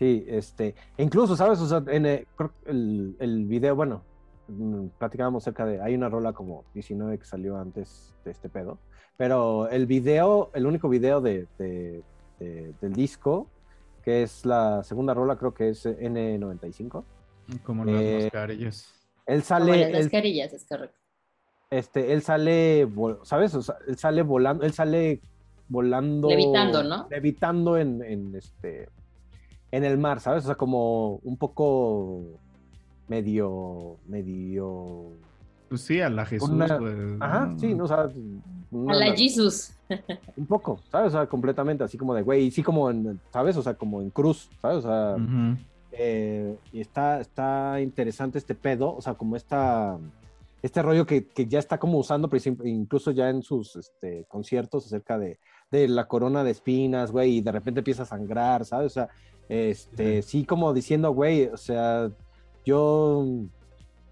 Sí, este, e incluso, ¿sabes? O sea, en el, que el, el video, bueno, mm, platicábamos cerca de, hay una rola como 19 que salió antes de este pedo, pero el video, el único video de, de- de- del disco, que es la segunda rola, creo que es N95, Como las Eh, mascarillas. él Como sale, las él, mascarillas, es correcto. este, él sale, ¿sabes? O sea, él sale volando, él sale volando. Levitando, ¿no? Levitando en, en, este, en el mar, ¿sabes? O sea, como un poco medio, medio... Pues sí, a la Jesús, una-. Ajá, ¿no? sí, ¿no? O sea, una- A la Jesus. un poco, ¿sabes? O sea, completamente así como de, güey, y sí como en, ¿sabes? O sea, como en cruz, ¿sabes? O sea, eh, y está, está interesante este pedo, o sea, como esta, este rollo que, que ya está como usando, incluso ya en sus este, conciertos acerca de, de la corona de espinas, güey, y de repente empieza a sangrar, ¿sabes? O sea, este, sí, como diciendo, güey, o sea, yo,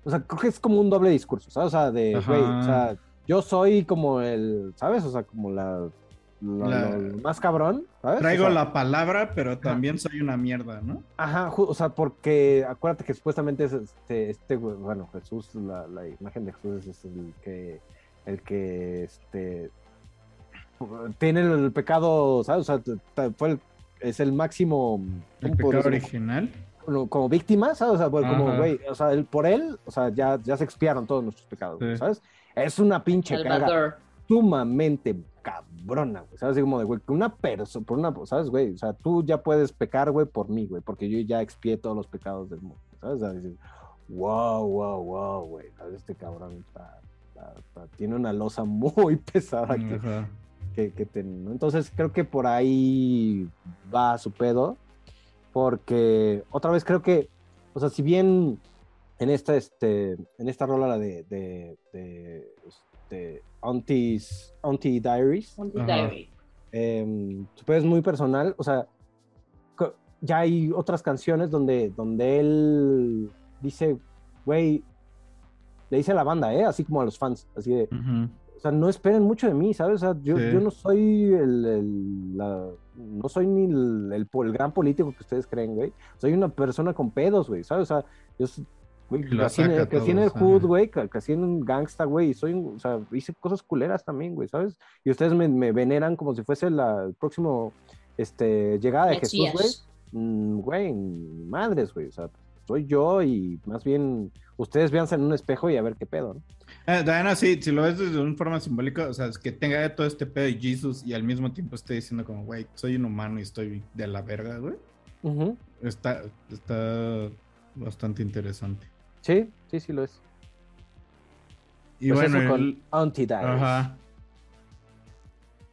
o sea, creo que es como un doble discurso, ¿sabes? O sea, de, Ajá. güey, o sea, yo soy como el, ¿sabes? O sea, como la... lo- La- lo más cabrón, ¿sabes? O Traigo sea, la palabra, pero también soy una mierda, ¿no? Ajá, o sea, porque acuérdate que supuestamente es este, este bueno, Jesús, la, la imagen de Jesús es el que, el que, este, tiene el pecado, ¿sabes? O sea, fue el, es el máximo, El ¿cómo podría pecado decir? original. como, como víctima, ¿sabes? O sea, pues, como, güey, o sea, él, por él, o sea, ya, ya se expiaron todos nuestros pecados, Sí. ¿sabes? Es una pinche carga, Salvador. Sumamente cabrona, güey. ¿Sabes? Así como de, güey, que una persona, por una, ¿sabes, güey? O sea, tú ya puedes pecar, güey, por mí, güey, porque yo ya expié todos los pecados del mundo, ¿sabes? O sea, dices, wow, wow, wow, güey. Este cabrón está, está- está- tiene una losa muy *laughs* pesada que, que, que ten- ¿no? Entonces creo que por ahí va su pedo, porque otra vez creo que, o sea, si bien en esta, este, en esta rola la de, de, de, este, Auntie's- Auntie Diaries, Auntie. Diary. eh, su pedo es muy personal, o sea, ya hay otras canciones donde, donde él dice, güey, le dice a la banda, ¿eh? Así como a los fans, así de, Ujú. o sea, no esperen mucho de mí, ¿sabes? O sea, yo, Sí. yo no soy el, el- la- no soy ni el, el, el gran político que ustedes creen, güey. Soy una persona con pedos, güey, ¿sabes? O sea, yo güey, crecí en, el- crecí en hood, güey, crecí en un gangsta, güey, y soy, un- o sea, hice cosas culeras también, güey, ¿sabes? Y ustedes me, me veneran como si fuese la, el próximo, este, llegada de Jesús, güey. Mm, Güey, madres, güey, o sea, soy yo y más bien ustedes véanse en un espejo y a ver qué pedo, ¿no? Eh, Diana, sí, si lo ves desde una forma simbólica, o sea, es que tenga todo este pedo de Jesus y al mismo tiempo esté diciendo como, güey, soy un humano y estoy de la verga, güey. Está, está bastante interesante. Sí, sí, sí lo es. Y Pues bueno, eso con el- Auntie Diaries. ajá.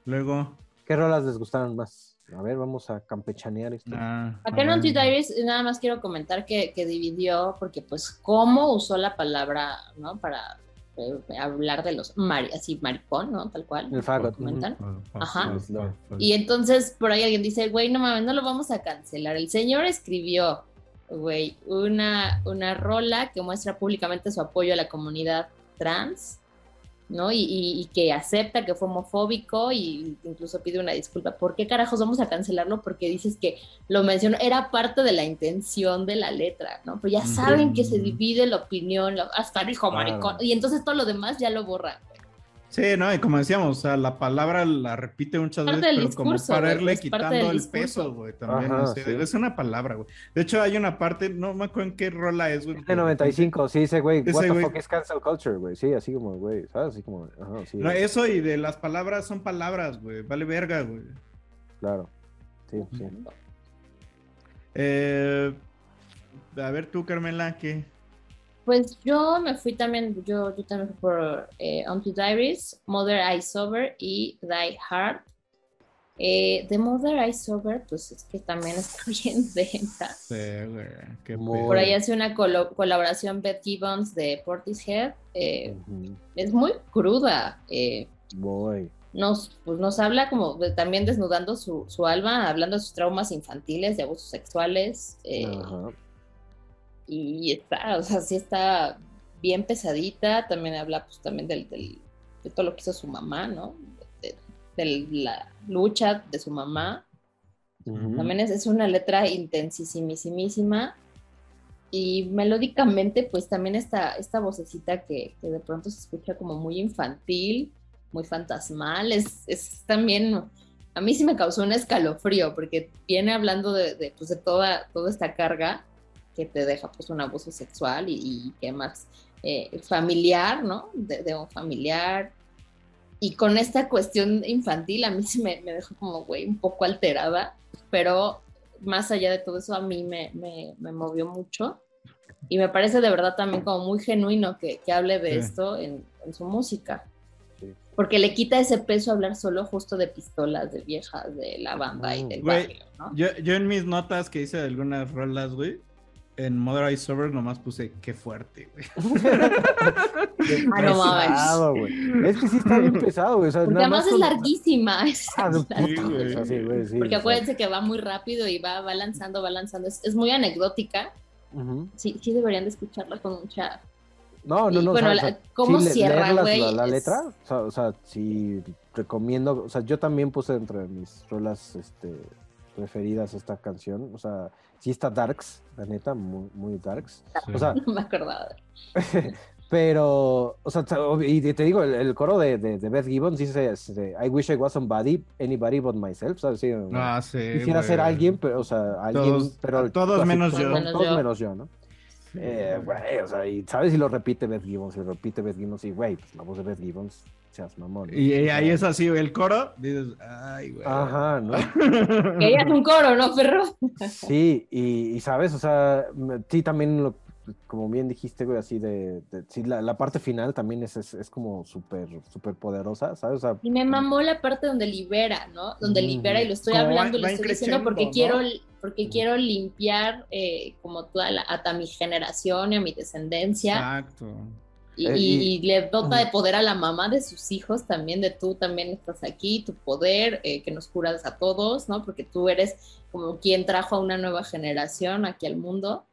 Luego, ¿Qué rolas les gustaron más? A ver, vamos a campechanear esto. ah, Acá en Auntie. Diaries nada más quiero comentar que, que dividió, porque pues cómo usó la palabra, ¿no? Para eh, hablar de los, mari así, maricón, ¿no? Tal cual. El fagot, comentan. Ajá. Y entonces por ahí alguien dice, güey, no mames, no lo vamos a cancelar. El señor escribió, güey, una, una rola que muestra públicamente su apoyo a la comunidad trans, ¿no? Y, y- y que acepta que fue homofóbico y incluso pide una disculpa. ¿Por qué carajos vamos a cancelarlo? Porque dices que lo mencionó, era parte de la intención de la letra, ¿no? Pero ya saben que se divide la opinión, hasta dijo Claro. maricón, y entonces todo lo demás ya lo borran. Sí, no, y como decíamos, o sea, la palabra la repite muchas Parte veces, pero como para irle quitando el peso, güey, también. Ajá, o sea, sí. Es una palabra, güey. De hecho, hay una parte, no me acuerdo en qué rola es, güey. Es de 95, sí, dice, güey, Ese what the güey. fuck is cancel culture, güey. Sí, así como, güey, ¿sabes? Así como, ajá, sí, No, eso y de las palabras son palabras, güey. Vale verga, güey. claro. Sí, sí. Eh, a ver tú, Carmela, ¿qué? Pues yo me fui también, yo, yo también fui por eh, Auntie Diaries, Mother I Sober y Die Hard. Eh, de Mother I Sober, pues es que también está *laughs* bien densa. Sí, güey. Qué. Por ahí hace una colo- colaboración Beth Gibbons de Portishead. eh, es muy cruda. eh, Muy. nos, pues nos habla como de- también desnudando su, su alma, hablando de sus traumas infantiles, de abusos sexuales. eh, Ajá. Y está, o sea, sí está bien pesadita, también habla pues también del, del- de todo lo que hizo su mamá, ¿no? De, de la lucha de su mamá. También es, es una letra intensísimísima y melódicamente pues también esta, esta vocecita que, que de pronto se escucha como muy infantil, muy fantasmal, es, es también, a mí sí me causó un escalofrío porque viene hablando de, de, pues, de toda, toda esta carga que te deja pues un abuso sexual y, y que más eh, familiar, ¿no? De, de un familiar. Y con esta cuestión infantil a mí sí me, me dejó como, güey, un poco alterada, pero más allá de todo eso a mí me, me, me movió mucho. Y me parece de verdad también como muy genuino que, que hable de Sí. esto en, en su música. Sí. Porque le quita ese peso hablar solo justo de pistolas, de viejas, de la banda y del Güey, barrio, ¿no? Yo, yo en mis notas que hice de algunas rolas, güey, en Mother I Sober nomás puse qué fuerte, güey. *laughs* Ah, no mames. Pesado, güey. Es que sí está bien pesado, güey. O sea, Porque nada además más es con- larguísima. Ah. Sí, güey. sí, güey, sí, Porque acuérdense que va muy rápido y va, va lanzando, va lanzando. Es, es muy anecdótica. ujú. Sí, sí deberían de escucharla con mucha... No, no, Y no. bueno, o sea, la- ¿cómo cierra, güey? La, la Es- letra, o sea, o sea, sí recomiendo, o sea, yo también puse entre mis rolas este, preferidas esta canción, o sea, sí está darks, la neta, muy, muy darks, o sea, *laughs* No me acordaba. *laughs* pero, o sea, y te digo, el, el coro de, de, de Beth Gibbons dice, este, I wish I was somebody, anybody but myself, ¿sabes? Sí. Ah, sí. Quisiera ser alguien, pero, o sea, alguien, Todos- pero... todos así, menos yo. Todos yo. menos yo, ¿no? Eh, güey, o sea, y sabes si lo repite Beth Gibbons, y lo repite Beth Gibbons, y güey, pues la voz de Beth Gibbons seas mamón. ¿no? Y, ahí es así, el coro, dices, ay, güey. Ajá, ¿no? *laughs* Querías un coro, ¿no, perro? Sí, y, y, sabes, o sea, sí, también, lo- como bien dijiste, güey, así de, de- sí, la, la parte final también es, es, es como súper, súper poderosa, ¿sabes? O sea, Y me mamó la parte donde libera, ¿no? Donde libera y lo estoy hablando, va- lo va estoy diciendo porque quiero, porque quiero limpiar eh, como toda la, hasta mi generación y a mi descendencia. Exacto. Y, Eh, y- y- le dota de poder a la mamá de sus hijos también, de tú también estás aquí, tu poder, eh, que nos curas a todos, ¿no? Porque tú eres como quien trajo a una nueva generación aquí al mundo.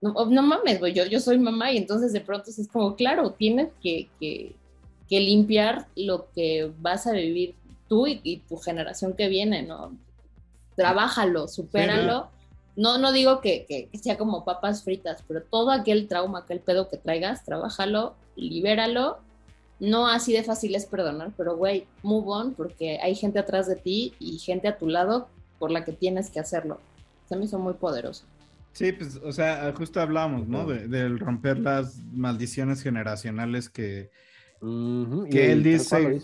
No, oh, no mames, güey, yo, yo soy mamá y entonces de pronto es como, claro, tienes que, que, que limpiar lo que vas a vivir tú y, y tu generación que viene, ¿no? Trabájalo, supéralo. No, no digo que, que- que sea como papas fritas, pero todo aquel trauma, aquel pedo que traigas, trabájalo, libéralo. No así de fácil es perdonar, pero güey, move on, porque hay gente atrás de ti y gente a tu lado por la que tienes que hacerlo. Se me hizo muy poderoso. Sí, pues, o sea, justo hablábamos, ¿no? De- del romper las maldiciones generacionales que, ujú, y- que él y dice,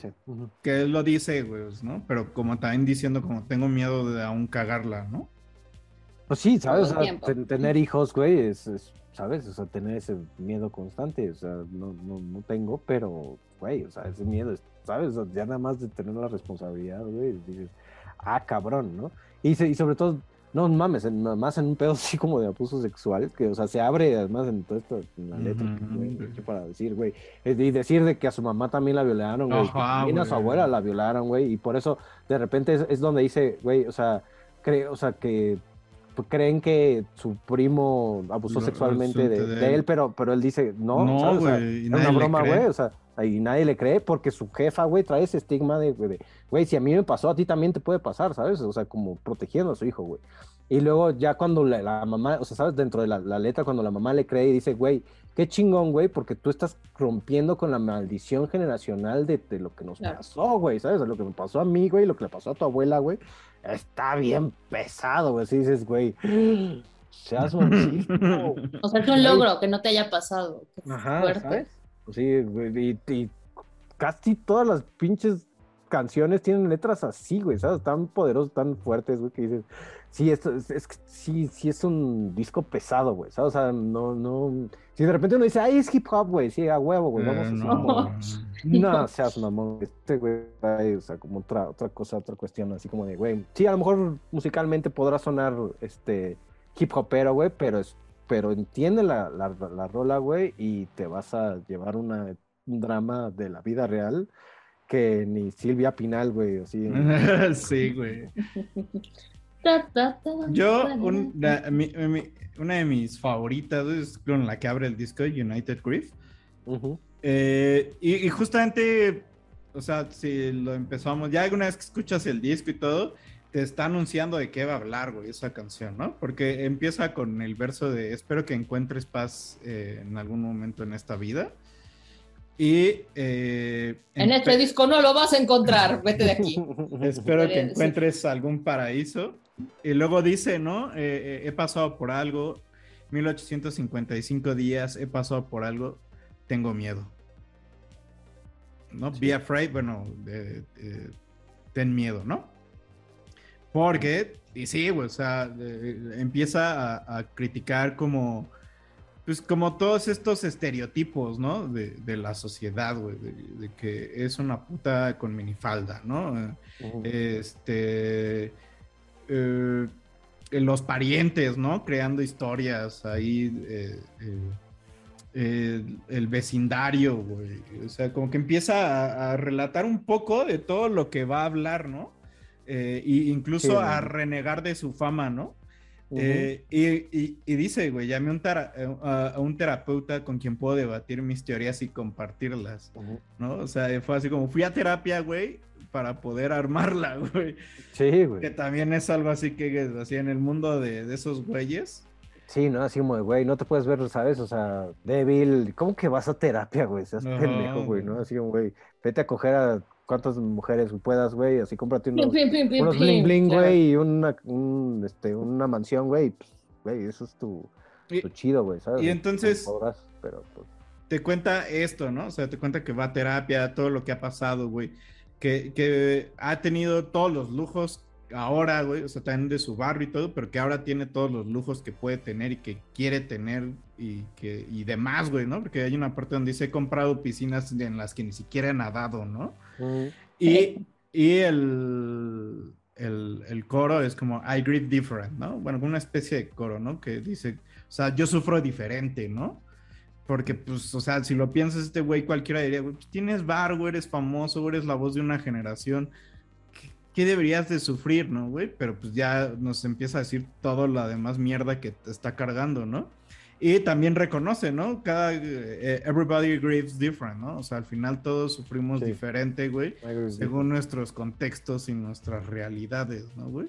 que él lo dice, güey, ¿no? Pero como también diciendo, como tengo miedo de aún cagarla, ¿no? Pues sí, ¿sabes? O sea, ten- tener hijos, güey, es, es, ¿sabes? O sea, tener ese miedo constante, o sea, no, no, no tengo, pero, güey, o sea, ese miedo, es- ¿sabes? O sea, ya nada más de tener la responsabilidad, güey, dices, ah, cabrón, ¿no? Y, se- y sobre todo, no mames, en- más en un pedo *laughs* así como de abuso sexual, que, o sea, se abre además en todo esto, en la letra, Ujú, güey, güey. para decir, güey, es- y decir de que a su mamá también la violaron, güey, Ajá, también a su abuela la violaron, güey, y por eso, de repente, es, es donde dice, güey, o sea, creo, o sea, que creen que su primo abusó sexualmente de, él. pero, pero él dice, no, No. O sea, es una broma, güey, o sea, y nadie le cree porque su jefa, güey, trae ese estigma de, güey, si a mí me pasó, a ti también te puede pasar, ¿sabes? O sea, como protegiendo a su hijo, güey. Y luego ya cuando la, la mamá, o sea, ¿sabes? Dentro de la, la letra, cuando la mamá le cree y dice, güey, qué chingón, güey, porque tú estás rompiendo con la maldición generacional de, de lo que nos Claro. pasó, güey, ¿sabes? Lo que me pasó a mí, güey, lo que le pasó a tu abuela, güey. Está bien pesado, güey. Si dices, güey, seas *laughs* mancito. O sea, es un logro que no te haya pasado. Ajá, fuerte. ¿sabes? Sí, güey, y, y casi todas las pinches canciones tienen letras así, güey, ¿sabes? Tan poderosas, tan fuertes, güey, que dices, sí, esto es, es sí, sí es un disco pesado, güey, ¿sabes? O sea, no, no, si de repente uno dice, ay, es hip hop, güey, sí, a huevo, güey, vamos Eh, así no, como, no seas mamón, este güey, o sea, como otra, otra cosa, otra cuestión, así como de, güey, sí, a lo mejor musicalmente podrá sonar, este, hip hopero, güey, pero es, pero entiende la, la, la rola, güey, y te vas a llevar una, un drama de la vida real que ni Silvia Pinal, güey, así. *laughs* sí, güey. *laughs* Yo, un- la- mi- mi- una de mis favoritas es con la que abre el disco, United Grief. Eh, y, y justamente, o sea, si lo empezamos, ya alguna vez que escuchas el disco y todo, te está anunciando de qué va a hablar, güey, esa canción, ¿no? Porque empieza con el verso de espero que encuentres paz eh, en algún momento en esta vida. Y eh, En este disco no lo vas a encontrar, vete de aquí. *laughs* Espero que encuentres algún paraíso. Y luego dice, ¿no? Eh, eh, he pasado por algo, 1855 días, he pasado por algo, tengo miedo. ¿No? Be afraid, bueno, ten miedo, ¿no? Porque, y sí, o sea, eh, empieza a, a criticar como, pues como todos estos estereotipos, ¿no? De, de la sociedad, güey, de, de que es una puta con minifalda, ¿no? Ujú. Este, eh, los parientes, ¿no? Creando historias ahí, eh, eh, el, vecindario, güey. O sea, como que empieza a, a relatar un poco de todo lo que va a hablar, ¿no? Eh, y incluso Sí, a renegar de su fama, ¿no? Eh, y, y- y dice, güey, llamé a un, tera- a, un terapeuta con quien puedo debatir mis teorías y compartirlas. ¿no? O sea, fue así como, fui a terapia, güey, para poder armarla, *laughs* güey. Sí, Que güey. también es algo así que, así en el mundo de, de esos güeyes. Sí, ¿no? Así como de, güey, no te puedes ver, ¿sabes? O sea, débil. ¿Cómo que vas a terapia, güey? Seas pendejo, güey, ¿no? Así como, güey, vete a coger a cuántas mujeres puedas, güey, así cómprate unos, pim, pim, pim, unos bling bling, claro. güey, y una, un, este, una mansión, güey. pues, Güey, eso es tu, Y- tu chido, güey, ¿sabes? y entonces- Podrás, pero, pues, te cuenta esto, ¿no? O sea, te cuenta que va a terapia, todo lo que ha pasado, güey. Que, que ha tenido todos los lujos ahora, güey, o sea, también de su barrio y todo, pero que ahora tiene todos los lujos que puede tener y que quiere tener y que y demás, güey, ¿no? Porque hay una parte donde dice he comprado piscinas en las que ni siquiera he nadado, ¿no? Y, y el, el, el coro es como I grieve different, ¿no? Bueno, una especie de coro, ¿no? Que dice, o sea, yo sufro diferente, ¿no? Porque, pues, o sea, si lo piensas, este güey cualquiera diría, güey, pues, tienes bar, güey, eres famoso, güey, eres la voz de una generación. ¿Qué, qué deberías de sufrir, no, güey? Pero pues ya nos empieza a decir toda la demás mierda que te está cargando, ¿no? Y también reconoce, ¿no? Cada, eh, everybody grieves different, ¿no? O sea, al final todos sufrimos Sí. diferente, güey, según nuestros contextos y nuestras realidades, ¿no, güey?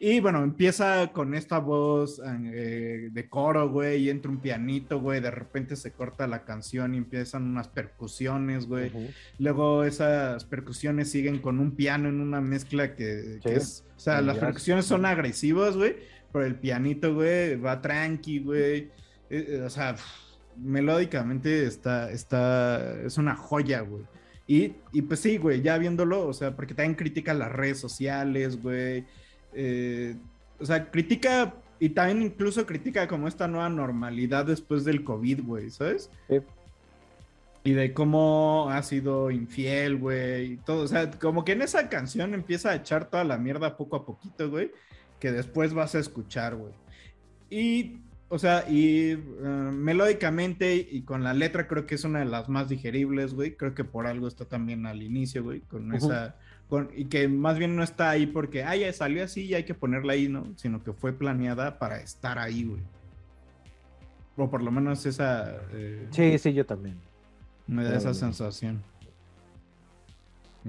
Y bueno, empieza con esta voz eh, de coro, güey, y entra un pianito, güey, de repente se corta la canción y empiezan unas percusiones, güey. Ujú. Luego esas percusiones siguen con un piano en una mezcla que, que Sí. es, o sea, las percusiones son agresivas, güey, pero el pianito, güey, va tranqui, güey. Eh, eh, o sea, melódicamente está, está, es una joya, güey. Y, y pues sí, güey, ya viéndolo, o sea, porque también critica las redes sociales, güey. eh, o sea, critica y también incluso critica como esta nueva normalidad después del COVID, güey, ¿sabes? Sí. Y de cómo ha sido infiel, güey, y todo. O sea, como que en esa canción empieza a echar toda la mierda poco a poquito, güey, que después vas a escuchar, güey. Y, o sea, y eh, melódicamente y con la letra creo que es una de las más digeribles, güey. Creo que por algo está también al inicio, güey, con esa... Con, y que más bien no está ahí porque, ah, ya salió así y hay que ponerla ahí, ¿no? Sino que fue planeada para estar ahí, güey. O por lo menos esa... eh, Sí, sí, yo también. me da esa sensación.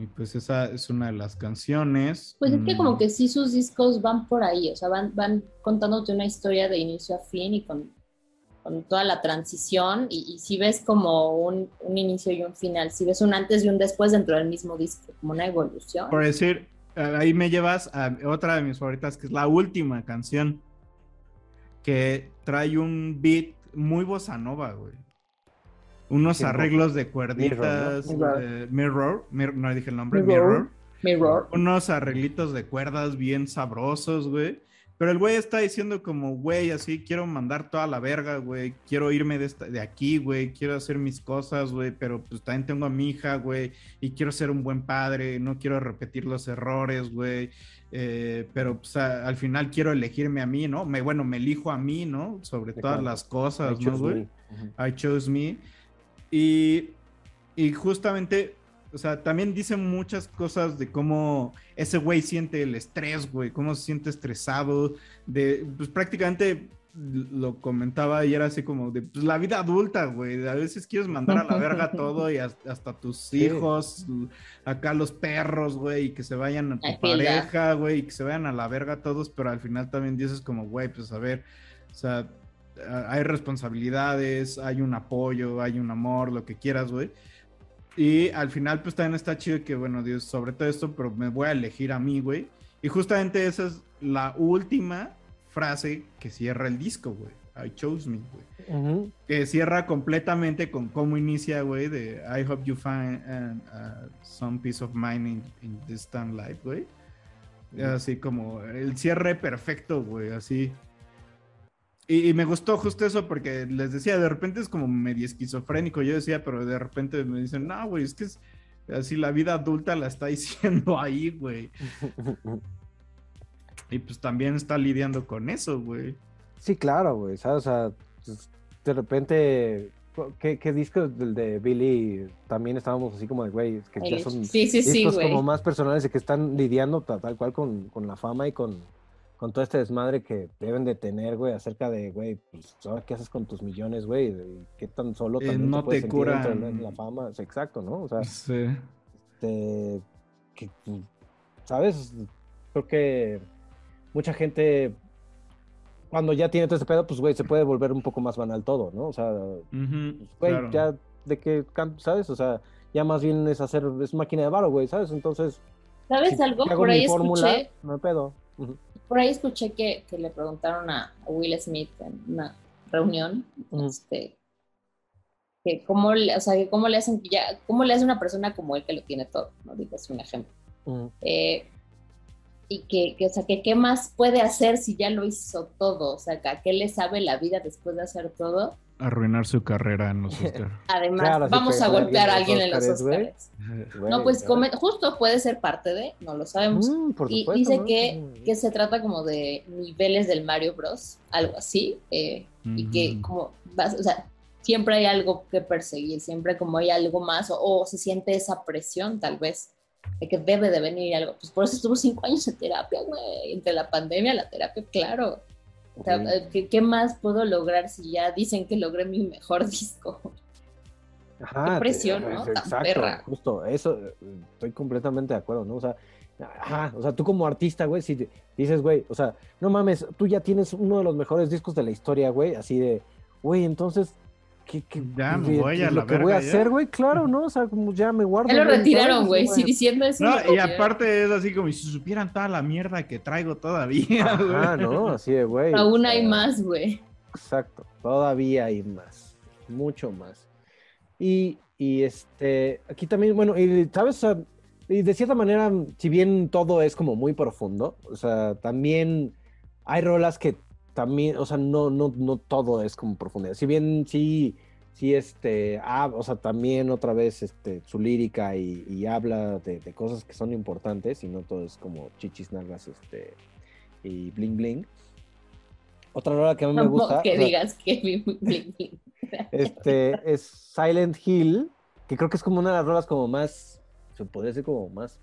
Y pues esa es una de las canciones. Pues es que Mm, como que sí sus discos van por ahí, o sea, van, van contándote una historia de inicio a fin y con, con toda la transición y, y si ves como un, un inicio y un final, si ves un antes y un después dentro del mismo disco, como una evolución. Por decir, eh, ahí me llevas a otra de mis favoritas, que es la última canción, que trae un beat muy bossa nova, güey. Unos arreglos de cuerditas, Mirror, eh, mirror, mir- no dije el nombre, Mirror. mirror. Mirror. unos arreglitos de cuerdas bien sabrosos, güey. Pero el güey está diciendo como, güey, así, quiero mandar toda la verga, güey. Quiero irme de, esta- de aquí, güey. Quiero hacer mis cosas, güey. Pero pues también tengo a mi hija, güey. Y quiero ser un buen padre. No quiero repetir los errores, güey. Eh, pero pues a- al final quiero elegirme a mí, ¿no? Me, bueno, me elijo a mí, ¿no? Sobre todas claro. las cosas, I ¿no, choose güey? I chose me. Y, y justamente, o sea, también dice muchas cosas de cómo ese güey siente el estrés, güey, cómo se siente estresado, de, pues prácticamente lo comentaba y era así como de, pues la vida adulta, güey, a veces quieres mandar a la verga todo y hasta, hasta tus *laughs* Sí. hijos, acá los perros, güey, y que se vayan a tu pareja, güey, y que se vayan a la verga todos, pero al final también dices como, güey, pues a ver, o sea, hay responsabilidades, hay un apoyo, hay un amor, lo que quieras, güey. Y al final, pues también está chido que, bueno, Dios, sobre todo esto, pero me voy a elegir a mí, güey. Y justamente esa es la última frase que cierra el disco, güey. I chose me, güey. Ujú. Que cierra completamente con cómo inicia, güey, de I hope you find uh, uh, some peace of mind in, in this time life, güey. Así como el cierre perfecto, güey, así. Y, y me gustó justo eso porque les decía, de repente es como medio esquizofrénico. Yo decía, pero de repente me dicen, no, güey, es que es así la vida adulta la está *laughs* diciendo ahí, güey. Y pues también está lidiando con eso, güey. Sí, claro, güey, ¿sabes? O sea, pues, de repente, ¿qué, qué disco del de Billy? También estábamos así como de, güey, que ya son sí, sí, sí, discos como más personales y que están lidiando ta- tal, cual con, con la fama y con, con todo este desmadre que deben de tener, güey, acerca de, güey, pues ahora qué haces con tus millones, güey, qué tan solo Eh, también no te puedes te curan. la, fama. Sí, exacto, ¿no? O sea, Sí. este, que, ¿sabes? Creo que mucha gente, cuando ya tiene todo este pedo, pues, güey, se puede volver un poco más banal todo, ¿no? O sea, pues, güey, claro. ya de que, ¿sabes? O sea, ya más bien es hacer, es máquina de varo, güey, ¿sabes? Entonces, ¿Sabes si algo? Por ahí fórmula, escuché, no hay pedo. Ujú. Por ahí escuché que, que le preguntaron a, Will Smith en una reunión, este, que cómo le, o sea, que cómo le hacen, ya, cómo le hace una persona como él que lo tiene todo, ¿no? Digo, es un ejemplo. Mm. Eh, y que, que, o sea, que qué más puede hacer si ya lo hizo todo, o sea, que a qué le sabe la vida después de hacer todo. Arruinar su carrera en los *laughs* Oscars. Además, Claro, vamos a golpear a alguien en los Oscars. No, pues come- justo puede ser parte de, no lo sabemos. Mm, por y supuesto, dice ¿no? que, Mm. que se trata como de niveles del Mario Bros, algo así, eh, y que Ujú. como, vas- o sea, siempre hay algo que perseguir, siempre como hay algo más, o, o se siente esa presión tal vez, de que debe de venir algo. Pues por eso estuvo cinco años en terapia, güey, entre la pandemia, la terapia, claro. O sea, Ok. eh, ¿qué, qué más puedo lograr si ya dicen que logré mi mejor *laughs* disco? Ajá, Qué presión, te- ¿no? es- Tan Exacto, perra. justo, eso, eh, estoy completamente de acuerdo, ¿no? O sea, ajá, o sea, tú como artista, güey, si te- dices, güey, o sea, no mames, tú ya tienes uno de los mejores discos de la historia, güey, así de, güey, entonces, ¿qué, qué, Ya me voy qué a es la lo que voy a verga ya? hacer, güey? Claro, ¿no? O sea, como ya me guardo. Ya lo retiraron, güey, Sí, diciendo eso. No, y aparte es así como si supieran toda la mierda que traigo todavía, güey. Ajá, ¿no? Así de, güey. *laughs* Aún hay sea, más, güey. Exacto, todavía hay más, mucho más. Y, y este, aquí también, bueno, y sabes, O sea, y de cierta manera, si bien todo es como muy profundo, o sea, también hay rolas que también, o sea, no, no, no todo es como profundidad. Si bien sí, sí, este, ah, o sea, también otra vez, este, su lírica y, y habla de, de cosas que son importantes y no todo es como chichis, nalgas, este, y bling bling. Otra rola que a mí me gusta. que o sea, digas que bling bling. *laughs* este es Silent Hill, que creo que es como una de las rolas como más, se podría decir como más,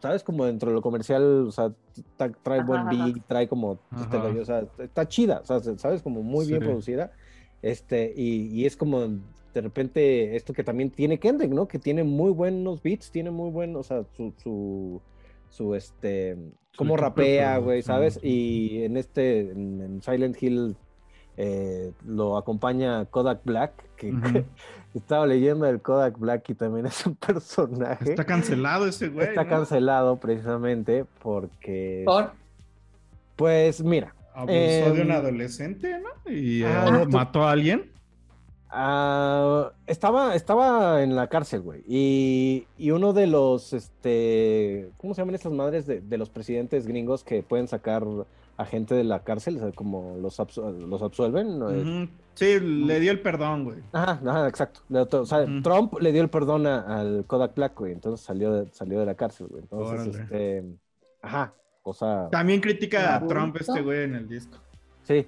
¿sabes? Como dentro de lo comercial, o sea, tra- trae buen Ajá, ajá. beat, trae como, este o sea, está chida, o sea, ¿sabes? Como muy bien Sí. producida, este, y, y es como de repente esto que también tiene Kendrick, ¿no? Que tiene muy buenos beats, tiene muy buen, o sea, su, su, su este, cómo rapea, güey, ¿sabes? Y en este, en, en Silent Hill, eh, lo acompaña Kodak Black, que *laughs* estaba leyendo el Kodak Black y también es un *laughs* personaje. Está cancelado ese güey. Está ¿no? cancelado precisamente porque, Por pues mira, Abusó de Em, un adolescente, ¿no? Y ah, eh, tu- mató a alguien. Ah, estaba, estaba en la cárcel, güey. Y, y uno de los, este, ¿cómo se llaman estas madres de, de los presidentes gringos que pueden sacar a gente de la cárcel? O sea, como los, absu- los absuelven. Ujú. Sí, le dio el perdón, güey. Ajá, ajá, exacto. Le- O sea. Trump le dio el perdón a- al Kodak Black, güey. Entonces salió de, salió de la cárcel, güey. Entonces, Órale. este, ajá, cosa. También critica a. Trump este güey en el disco. Sí.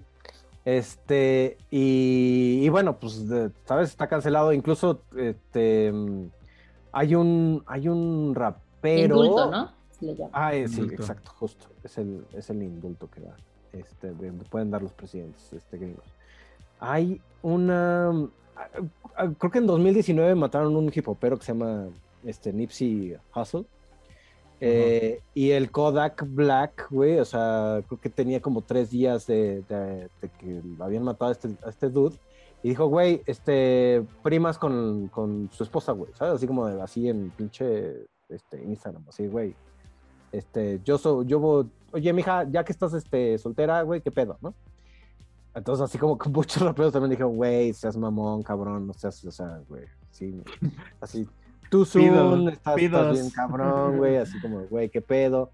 Este, y, y bueno, pues, de- ¿sabes? Está cancelado. Incluso, este, hay un, hay un rapero. indulto, ¿no? Le. Ah, sí, exacto, justo. Es el, es el indulto que da. Este, de- pueden dar los presidentes este, gringos. Hay una. ah, ah, Creo que en 2019 mataron un hip hopero que se llama este, Nipsey Hussle. Eh, y el Kodak Black, güey, o sea, creo que tenía como tres días de, de- de que habían matado a este, a este dude. Y dijo, güey, este, primas con, con su esposa, güey, ¿sabes? Así como de- así en pinche este, Instagram, así, güey. Este, yo soy, yo, voy- oye, mija, ya que estás este, soltera, güey, ¿qué pedo, no? Entonces, así como con *laughs* muchos raperos también dijeron, güey, seas mamón, cabrón, no seas, o sea, güey, sí, así, tú soon, estás, estás bien cabrón, güey, así como, güey, qué pedo.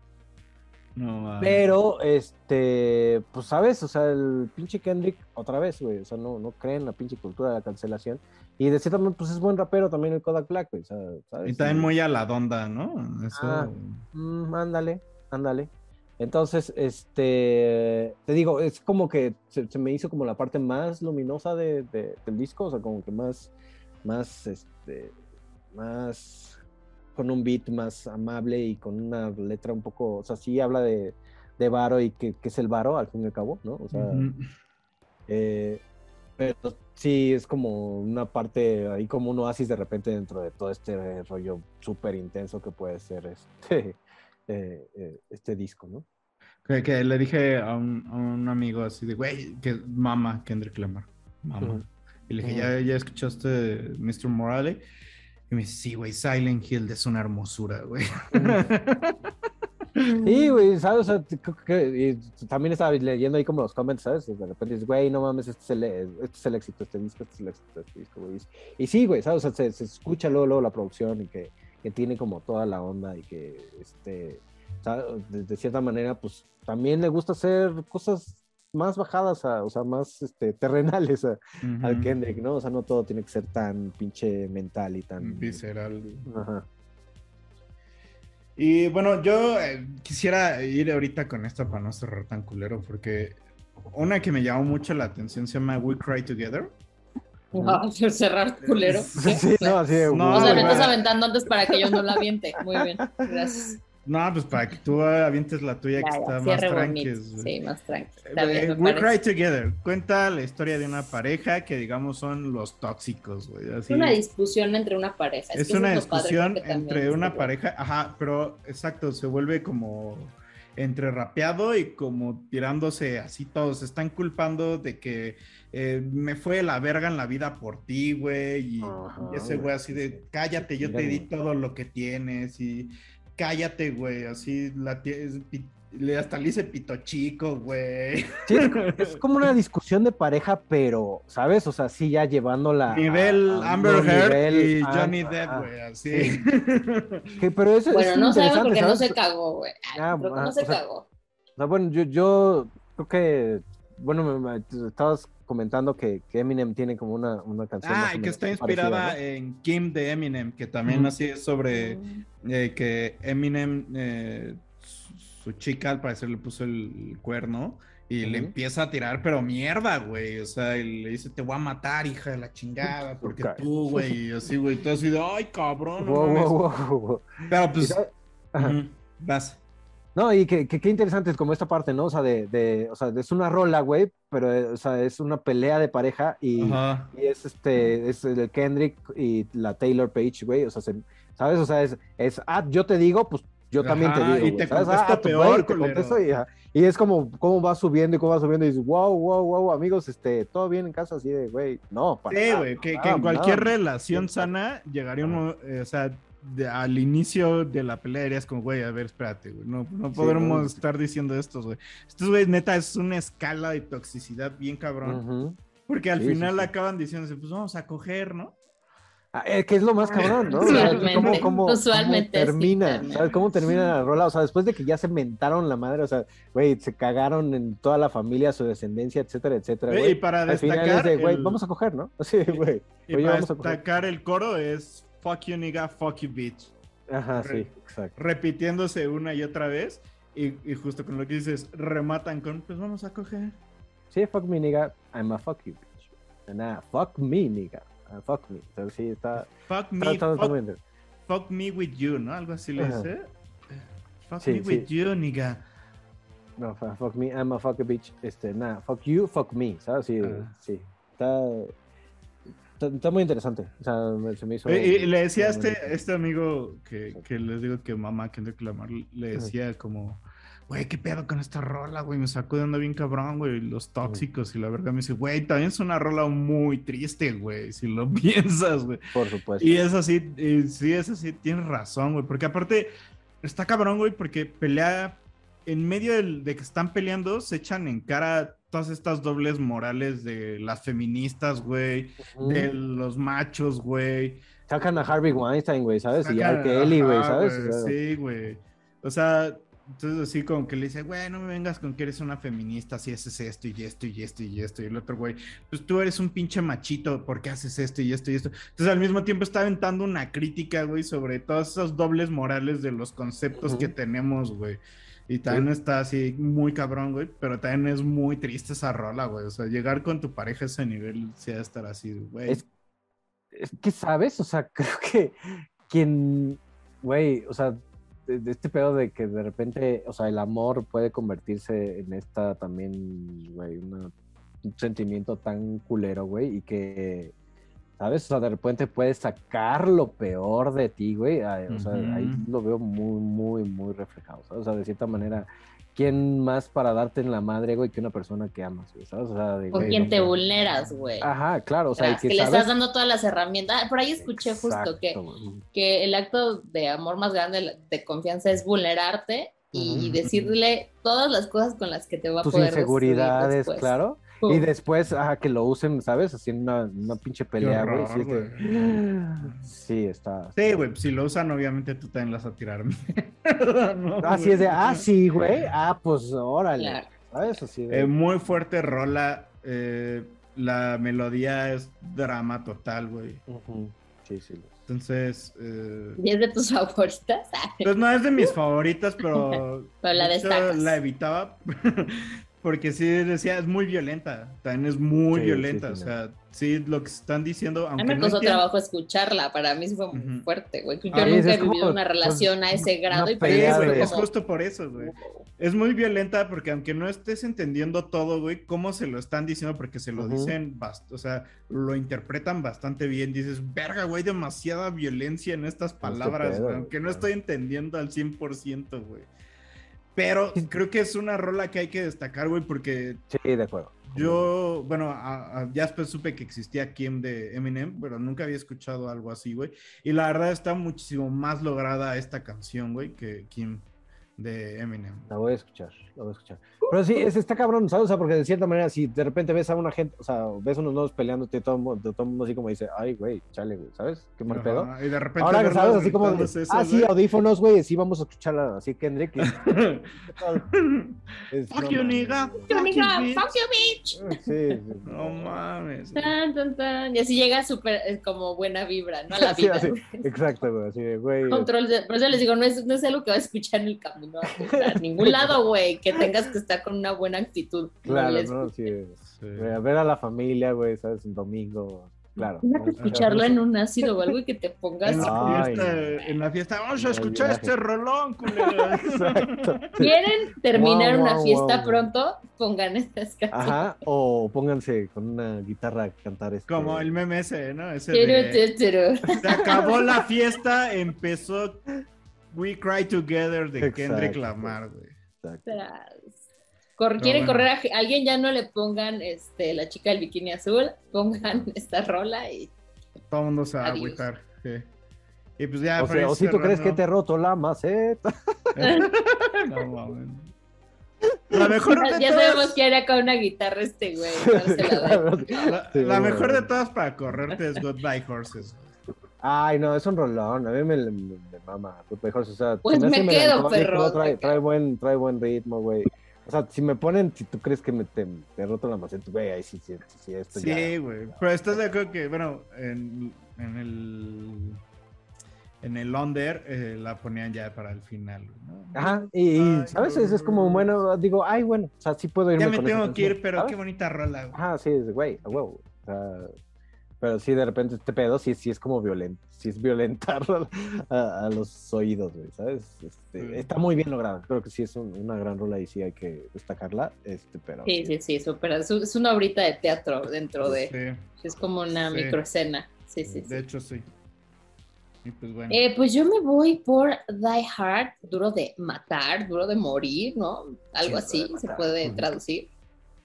No. Pero, este, pues, ¿sabes? O sea, el pinche Kendrick, otra vez, güey, o sea, no, no creen en la pinche cultura de la cancelación. Y de cierta manera, pues, es buen rapero también el Kodak Black, güey, o sea, ¿sabes? Y también muy a la donda, ¿no? Eso. Ah. Mm, ándale, ándale. Entonces, este, te digo, es como que se, se me hizo como la parte más luminosa de, de- del disco, o sea, como que más, más, este, más, con un beat más amable y con una letra un poco, o sea, sí habla de, de varo y que, que es el varo, al fin y al cabo, ¿no? O sea, Ujú. eh, pero sí, es como una parte ahí como un oasis de repente dentro de todo este rollo súper intenso que puede ser este, *laughs* eh, eh, este disco, ¿no? Que, que le dije a un, a un amigo así de, güey, que mama Kendrick Lamar. Mama. Ujú. Y le dije, Ujú. ¿ya, ya escuchaste Mr. Morale? Y me dice, sí, güey, Silent Hill es una hermosura, güey. *laughs* Sí, güey, ¿sabes? O sea, y también estaba leyendo ahí como los comments, ¿sabes? De repente dices, güey, no mames, este es el, este es el éxito, este disco, este es el éxito, este disco, güey. Y, sí, güey, ¿sabes? O sea, se, escucha luego, luego la producción y que, que tiene como toda la onda y que, este, de cierta manera, pues también le gusta hacer cosas más bajadas, a- o sea, más este, terrenales a- al. Kendrick, ¿no? O sea, no todo tiene que ser tan pinche mental y tan... Visceral. Ajá. Y bueno, yo eh, quisiera ir ahorita con esta para no cerrar tan culero, porque una que me llamó mucho la atención se llama We Cry Together. *laughs* Wow, cerrar culero. *laughs* Sí, no, así de, No, o sea, me estás aventando antes para que yo no la aviente. Muy bien, gracias. No, pues para que tú avientes la tuya que Ya, está más cierre tranqui. bonito. Sí, más tranqui. Eh, We Cry. Together cuenta la historia de una pareja que digamos son los tóxicos, güey. Es una discusión entre una pareja. Es que una discusión entre una pareja, ajá, pero exacto, se vuelve como entre rapeado y como tirándose así todos. Se están culpando de que eh, me fue la verga en la vida por ti, güey. Y, Ajá, y ese güey así de cállate, yo te di todo lo que tienes y cállate, güey. Así la le hasta le dice pito chico, güey. Sí, es, *laughs* es como una discusión de pareja, pero, ¿sabes? O sea, sí, ya llevándola. a- Nivel a un Amber Heard y Ah, Johnny. Depp, güey, así. Sí. *laughs* Que- pero eso Bueno, es no sabemos porque no ¿sabes? se cagó, güey. Ah, ah, no se o sea, cagó. O sea, bueno, yo, yo creo que, bueno, me, me- estabas comentando que, que Eminem tiene como una, una canción. Ah, y que está parecida, inspirada ¿no? en Kim de Eminem, que también así es sobre eh, que Eminem, eh, su, su chica al parecer le puso el cuerno y le empieza a tirar, pero mierda, güey. O sea, y le dice, te voy a matar, hija de la chingada, porque tú, güey, y así, güey, todo así de, ay, cabrón, no Wow, mames". wow, wow, wow. Pero pues, vas. No, y que, que, qué interesante es como esta parte, ¿no? O sea, de, de, o sea, es una rola, güey, pero, eh, o sea, es una pelea de pareja y, y es este, es el Kendrick y la Taylor Page, güey, o sea, se- ¿sabes? O sea, es, es, ah, yo te digo, pues yo también te digo, y te ¿sabes? contesto Ah, tú, peor, güey, te contesto y, y es como, cómo va subiendo y cómo va subiendo y dices, wow, wow, wow, amigos, este, todo bien en casa, así de, güey, no, para Sí, güey, que, que en cualquier relación sana llegaría uno, eh, o sea, de- al inicio de la pelea dirías como, güey, a ver, espérate, güey, no, no Sí, podremos no. estar diciendo estos, güey. Estos, güey, neta, es una escala de toxicidad bien cabrón, porque al Sí, sí, final sí. acaban diciéndose, pues vamos a coger, ¿no? Ah, eh, que es lo más cabrón, ¿no? Usualmente, ¿cómo, cómo- usualmente cómo sí, termina. ¿sabes? ¿Cómo termina la rola? O sea, después de que ya se mentaron la madre, o sea, güey, se cagaron en toda la familia, su descendencia, etcétera, etcétera, y para Al final destacar es de, güey, el- vamos a coger, ¿no? *laughs* Así, güey. Y para vamos a coger. destacar el coro es, fuck you nigga, fuck you bitch, Ajá, Re- sí, exacto. repitiéndose una y otra vez, y, y justo con lo que dices, rematan con, pues vamos a coger. Sí, fuck me, nigga, I'm a fuck you, bitch. Nah, fuck me, nigga. fuck me. Entonces, sí, está... Fuck me, está- está- está fuck me with you, ¿no? Algo así le dice. Fuck Sí, me sí. with you, nigga. No, fu- fuck me, I'm a fuck a bitch. Este, nah, fuck you, fuck me, ¿sabes? Sí, Ah. sí. Está, está, está muy interesante. O sea, se me hizo... Y, y le decía a este, este amigo que, que les digo que mamá Kendrick Lamar le decía como, güey, ¿qué pedo con esta rola, güey? Me sacó de onda bien cabrón, güey, los tóxicos y la verdad me dice, güey, también es una rola muy triste, güey, si lo *laughs* piensas, güey. Por supuesto. Y es así, y sí, es así, tienes razón, güey, porque aparte está cabrón, güey, porque pelea, en medio del- de que están peleando, se echan en cara todas estas dobles morales de las feministas, güey, de los machos, güey. Sacan a Harvey Weinstein, güey, ¿sabes? Y Sacan- a Kelly, güey, ¿sabes? güey, O sea, Sí, güey. O sea, entonces así como que le dice, güey, no me vengas con que eres una feminista, si haces esto y esto y esto y esto. Y el otro, güey, pues tú eres un pinche machito, ¿por qué haces esto y esto y esto? Entonces al mismo tiempo está aventando una crítica, güey, sobre todos esos dobles morales de los conceptos que tenemos, güey. Y también está así muy cabrón, güey, pero también es muy triste esa rola, güey. O sea, llegar con tu pareja a ese nivel, sí a estar así, güey. Es, es que, ¿sabes? O sea, *laughs* creo que quien, güey, o sea, de, de este pedo de que de repente, o sea, el amor puede convertirse en esta también, güey, una- un sentimiento tan culero, güey, y que, ¿sabes? O sea, de repente puedes sacar lo peor de ti, güey. ay, O sea, ahí lo veo muy, muy, muy reflejado, ¿sabes? O sea, de cierta manera, ¿quién más para darte en la madre, güey, que una persona que amas, güey? ¿Sabes? O sea, de, Con güey, quien no te vulneras, güey. Ajá, claro, o sea, y que, que le sabes- estás dando todas las herramientas. Ah, Por ahí escuché justo que, güey. que el acto de amor más grande de confianza es vulnerarte y decirle todas las cosas con las que te va a Tus poder destruir inseguridades, claro. Y después, ajá, que lo usen, ¿sabes? Así en una, una pinche pelea, güey. Sí, está. Sí, güey, si lo usan, obviamente tú también las a tirar. *laughs* No, Así es de, ah, sí, güey. Ah, pues órale. Claro. ¿Sabes? Así de. Eh, muy fuerte rola. eh, la melodía es drama total, güey. Sí, sí. Entonces, eh, ¿Y es de tus *laughs* favoritas? pues no es de mis favoritas, pero, *laughs* Pero la de hecho, destacas. la evitaba porque sí decía, es muy violenta. También es muy Sí, violenta. sí, sí, o sea, sí, lo que están diciendo, A aunque mí me no costó entiendo- trabajo escucharla, para mí sí fue muy fuerte, güey. Yo Ah, nunca he como, vivido una pues, relación a ese grado y para Sí, mí pelea güey, de- es como... justo por eso, güey. Es muy violenta porque aunque no estés entendiendo todo, güey, cómo se lo están diciendo, porque se lo Ujú. dicen, bast- o sea, lo interpretan bastante bien. Dices, verga, güey, demasiada violencia en estas palabras, pedo, güey, güey, aunque no estoy entendiendo al 100%, güey. Pero creo que es una rola que hay que destacar, güey, porque Sí, de acuerdo. yo, bueno, a- a- ya después supe que existía Kim de Eminem, pero nunca había escuchado algo así, güey. Y la verdad está muchísimo más lograda esta canción, güey, que Kim de Eminem. La voy a escuchar, la voy a escuchar. Pero sí, es, está cabrón, ¿sabes? O sea, porque de cierta manera, si de repente ves a una gente, o sea, ves unos nuevos peleándote, todo, el mundo- todo el mundo así como dice, ay, güey, chale, güey, ¿sabes? Qué mal pedo. Y de repente. Ahora, ¿sabes? Así como, eso, ah, sí, audífonos, güey, sí, vamos a escucharla así, Kendrick. y- *laughs* es- Fuck no you, nigga. Fuck you, nigga, bitch. fuck you, bitch. Sí, sí, No mames. Tan, tan, tan. Y así llega súper eh, como buena vibra, ¿no? A la *laughs* Sí, vida. así, güey. exacto, güey, así de, güey. Control de- por eso les digo, no es, no es algo que vas a escuchar en el camino a ningún lado, güey, que tengas que estar con una buena actitud. Claro, les ¿no? Sí, ver a la familia, güey, ¿sabes? Un domingo, claro. Imagínate ¿no? escucharlo en un ácido o algo y que te pongas. En la, fiesta, no. en la fiesta, vamos a escuchar este rolón, culero. Exacto. *laughs* ¿Quieren terminar una fiesta pronto? Pongan estas canciones. Ajá, o pónganse con una guitarra a cantar este. Como el meme ese, ¿no? Ese de, se acabó la fiesta, empezó We Cry Together de Kendrick Exacto. Lamar, güey. Exacto. Cor- ¿Quieren bueno. correr a alguien? Ya no le pongan este, la chica del bikini azul, pongan esta rola y Todo el mundo se va a agüitar. sí. Y pues ya, O, sea, o si tú crees que te he roto la maceta. *laughs* No mames. La mejor de ya, ya todas- sabemos que haría con una guitarra este güey. *laughs* de- La, Sí, la bueno. mejor de todas para correrte es Goodbye Horses. Ay, no, es un rolón. A mí me, me, me mama. Mejor, o sea, Pues me hace quedo, perro, Trae, buen, trae buen ritmo, güey. O sea, si me ponen, si tú crees que me te, roto la maceta, güey, ahí sí, sí, sí, sí, esto ya. Sí, güey. Pero estás de acuerdo que, bueno, en, en el. En el Under eh, la ponían ya para el final, ¿no? Ajá, y, y, Ay, ¿sabes? Es, es como, bueno, digo, ay, bueno, o sea, sí puedo irme Ya me con tengo que ir, pero ¿sabes? qué bonita rola, güey. Ajá, sí, es güey, a huevo. O sea, pero sí, de repente este pedo sí, sí es como violento, sí es violentar *laughs* a, a los oídos, güey, ¿sabes? Este, Sí. Está muy bien logrado, creo que sí es un- una gran rola y sí hay que destacarla, este, pero... Sí, sí, sí, súper. Es, es una obrita de teatro dentro de. Sí, Es como una Sí. microescena. Sí, sí, sí. de hecho sí. Y pues bueno. Eh, pues yo me voy por Die Hard, duro de matar, duro de morir, ¿no? Algo Sí, así se puede traducir.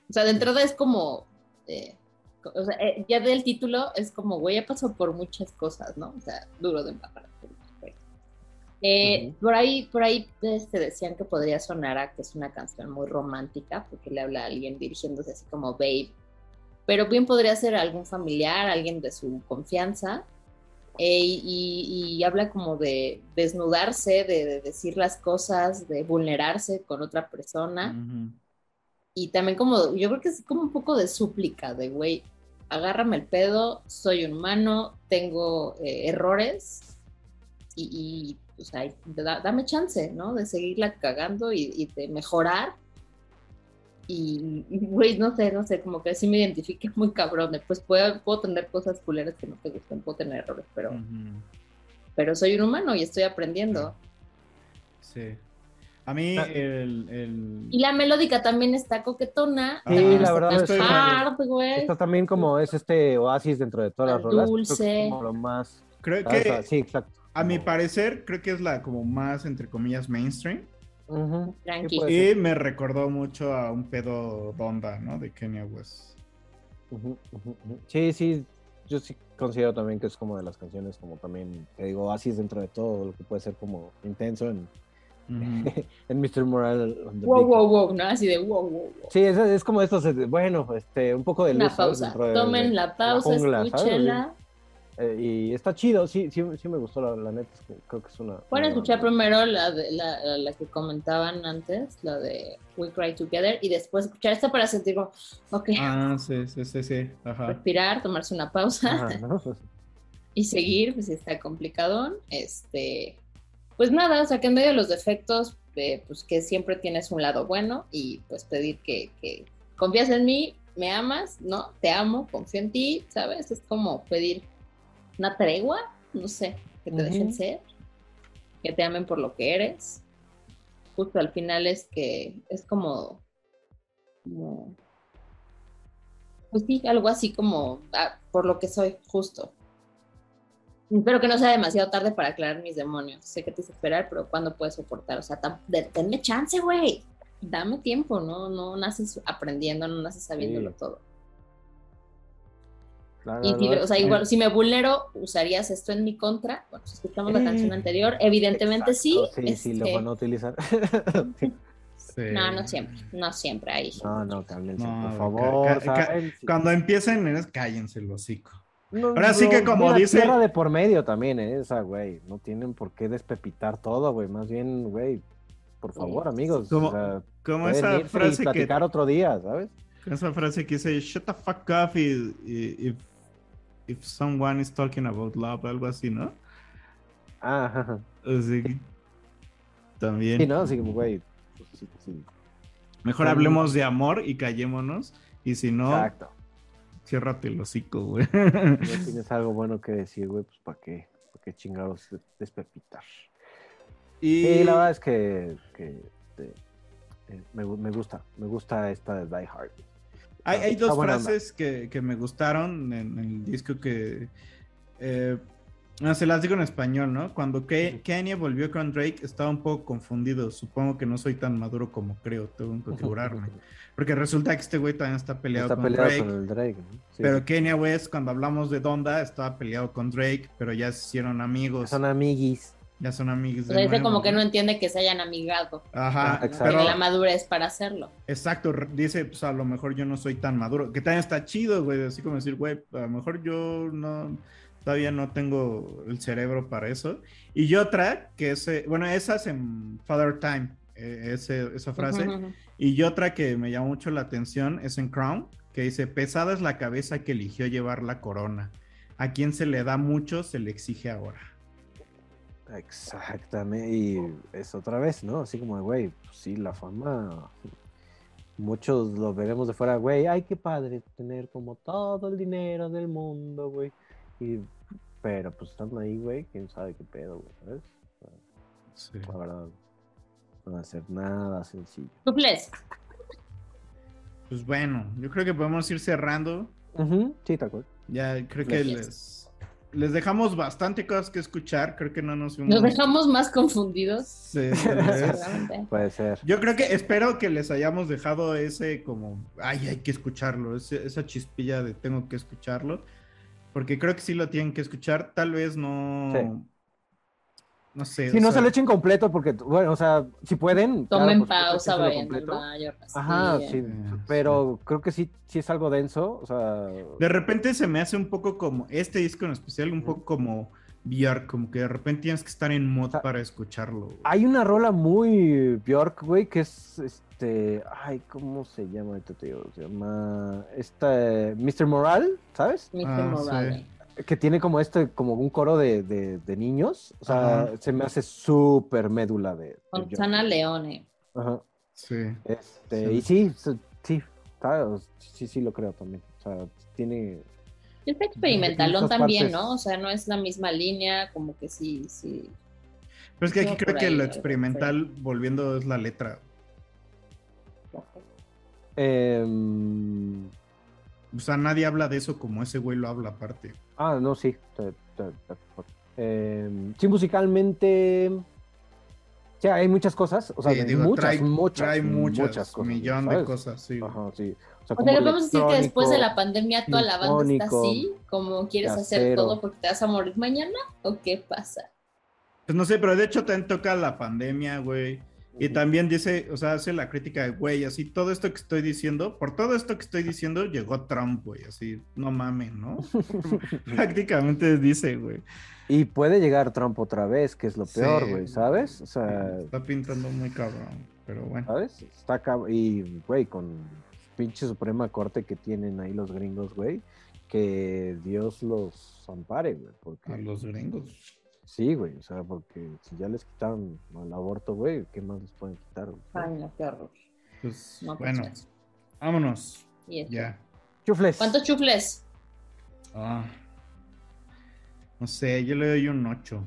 O sea, de entrada es como, eh, o sea, eh, ya del título es como, güey, ya pasó por muchas cosas, ¿no? O sea, duro de güey. Eh, Ujú. Por ahí, por ahí este, decían que podría sonar a que es una canción muy romántica, porque le habla a alguien dirigiéndose así como babe. Pero bien podría ser algún familiar, alguien de su confianza, eh, y, y habla como de desnudarse, de, de decir las cosas, de vulnerarse con otra persona. Y también como, yo creo que es como un poco de súplica, de güey, agárrame el pedo, soy un humano, tengo eh, errores y, y, o sea, da- dame chance, ¿no? De seguirla cagando y, y de mejorar. Y, güey, no sé, no sé, como que sí me identifique muy cabrón. Pues puedo, puedo tener cosas culeras que no te gustan, puedo tener errores, pero, Ujú. pero soy un humano y estoy aprendiendo. Sí. A mí Ah. el, el- Y la melódica también está coquetona, Sí, también la está verdad estoy- hard, güey. Esto también como es este oasis dentro de todas las rolas. que es dulce. como lo más... creo ah, que sí, exacto. a mi parecer creo que es la como más entre comillas mainstream Ujú, Tranqui. sí puede ser. y me recordó mucho a un pedo Donda, ¿no? De Kenya West. Sí, sí, yo sí considero también que es como de las canciones como también, te digo, oasis dentro de todo lo que puede ser como intenso en, *laughs* en Mr. Moral. on the Wow, wow, wow, ¿no? Así de wow, wow, wow. Sí, es, es como estos, eh, bueno, este, un poco de Una luz, pausa. De- Tomen de la pausa, jungla, ¿sabes? escúchenla. Eh, y está chido, sí, sí, sí me gustó la, la neta, es que creo que es una... Pueden escuchar primero la, de- la, la que comentaban antes, la de We Cry Together, y después escuchar esta para sentir como, ok, Ah, sí, sí, sí, sí. Ajá. respirar, tomarse una pausa Ajá, ¿no? *laughs* y seguir, pues si está complicadón. Este, pues nada, o sea que en medio de los defectos, eh, pues que siempre tienes un lado bueno y pues pedir que, que confías en mí, me amas, ¿no? Te amo, confío en ti, ¿sabes? Es como pedir una tregua, no sé, que te dejen ser, que te amen por lo que eres. Justo al final es que es como, como pues sí, algo así como ah, por lo que soy, justo. Espero que no sea demasiado tarde para aclarar mis demonios. Sé que te hice esperar, pero ¿cuándo puedes soportar? O sea, tam- de- denme chance, güey. Dame tiempo, ¿no? No naces aprendiendo, no naces sabiéndolo Sí. todo. Claro, Y si, o sea, igual, si me vulnero, ¿usarías esto en mi contra? Bueno, si escuchamos la Eh, canción anterior, evidentemente sí. Exacto, Sí, sí, lo este, van a utilizar. Sí. *laughs* Sí. No, no siempre, no siempre ahí. No, no, cálmense, No, por favor. Cuando empiecen, cállense el hocico. No, Ahora sí que como mira, dice- Tierra de por medio también, ¿eh? esa, güey. No tienen por qué despepitar todo, güey. Más bien, güey, por favor, amigos. Como- o sea, Como esa y frase que platicar otro día, ¿sabes? esa frase que dice shut the fuck up if, if, if someone is talking about love, algo así, ¿no? Ah, ajá. Así que también. Sí, ¿no? Así como, güey. pues, sí, sí. Mejor hablemos de amor y callémonos. Y si no, Exacto. Ciérrate el hocico, güey. Si no tienes algo bueno que decir, güey, pues ¿para qué? ¿Para qué chingados des- despepitar? y Sí, la verdad es que, que, eh, me, gu- me gusta. Me gusta esta de Die Hard. Hay, hay Está dos frases que, que me gustaron en, en el disco que... eh, no, se las digo en español, ¿no? Cuando Ke- Kanye volvió con Drake estaba un poco confundido. Supongo que no soy tan maduro como creo, tengo que curarme. *laughs* Porque resulta que este güey también está peleado Está con peleado Drake. con el Drake. ¿no? Sí. Pero Kanye West, cuando hablamos de Donda, estaba peleado con Drake, pero ya se hicieron amigos. Son amiguis. Ya son amigos. O de sea, nuevo, como que no entiende que se hayan amigado. Ajá, Ah, exacto. pero la madurez para hacerlo. exacto, dice, pues a lo mejor yo no soy tan maduro, que también está chido, güey, así como decir, güey, a lo mejor yo no, todavía no tengo el cerebro para eso. Y otra, que es, bueno, esa es en Father Time, eh, ese- esa frase. Ujú, ujú. Y otra que me llamó mucho la atención es en Crown, que dice, pesada es la cabeza que eligió llevar la corona. A quien se le da mucho, se le exige ahora. Exactamente. Y es otra vez, ¿no? Así como, güey, pues sí, la fama. Muchos lo veremos de fuera, güey. Ay, qué padre tener como todo el dinero del mundo, güey. Y, pero pues estando ahí, güey, quién sabe qué pedo, güey, ¿sabes? Sí. La verdad, no va a ser nada sencillo. Suples. Pues bueno, yo creo que podemos ir cerrando. Ujú, Sí, tal cual. Ya creo que les, les dejamos bastante cosas que escuchar. Creo que no nos fuimos. Nos dejamos más confundidos. Sí. *laughs* Puede ser. Yo creo que espero que les hayamos dejado ese como, ay, hay que escucharlo, ese- esa chispilla de tengo que escucharlo, porque creo que sí lo tienen que escuchar, tal vez no, Sí. no sé. Si no sea, se lo echen completo, porque, bueno, o sea, si pueden. claro, Tomen supuesto, pausa, vayan al completo. baño, Ajá, rastillen. sí, pero creo que sí, sí es algo denso, o sea, De repente se me hace un poco como, este disco en especial, un poco como VR, como que de repente tienes que estar en mod sea, para escucharlo. güey. hay una rola muy Bjork, güey, que es, este, ay, ¿cómo se llama? Ahorita te digo, se llama, esta, Mr. Moral, ¿sabes? Mr. Ah, Morale. Que tiene como este, como un coro de, de, de niños, o sea, Ajá. se me hace súper médula de. Sana Leone. Ajá, Sí. este, Sí. y sí, sí, sí, ¿sabes? sí, sí lo creo también, o sea, tiene... Está experimentalón también, partes. ¿no? O sea, no es la misma línea, como que sí, sí. Pero es que aquí creo que ahí, lo experimental, volviendo, es la letra. em, O sea, nadie habla de eso como ese güey lo habla aparte. Ah, no, sí. te- te- te- eh, sí, musicalmente. Sí, hay muchas cosas. O sea, Sí, digo, muchas, trae, muchas, trae muchas, muchas cosas. millón de cosas, sí. Ajá, sí. O sea, O sea, como le podemos decir que después de la pandemia toda la banda está así, como quieres hacer todo porque te vas a morir mañana, ¿o qué pasa? Pues no sé, pero de hecho también toca la pandemia, güey. Y también dice, o sea, hace la crítica de, güey, así todo esto que estoy diciendo, por todo esto que estoy diciendo, llegó Trump, güey, así, no mamen, ¿no? *laughs* Prácticamente dice, güey. Y puede llegar Trump otra vez, que es lo peor, Sí. güey, ¿sabes? O sea, Está pintando muy cabrón, pero bueno. ¿sabes? Está cab- Y, güey, con pinche Suprema Corte que tienen ahí los gringos, güey, que Dios los ampare, güey. Porque... A los gringos. Sí, güey, o sea, porque si ya les quitaron el aborto, güey, ¿qué más les pueden quitar? güey? Ay, no, qué horror. Pues No, pues, bueno, eso. vámonos. Ya. Chufles. ¿Cuántos chufles? Ah. No sé, yo le doy un 8.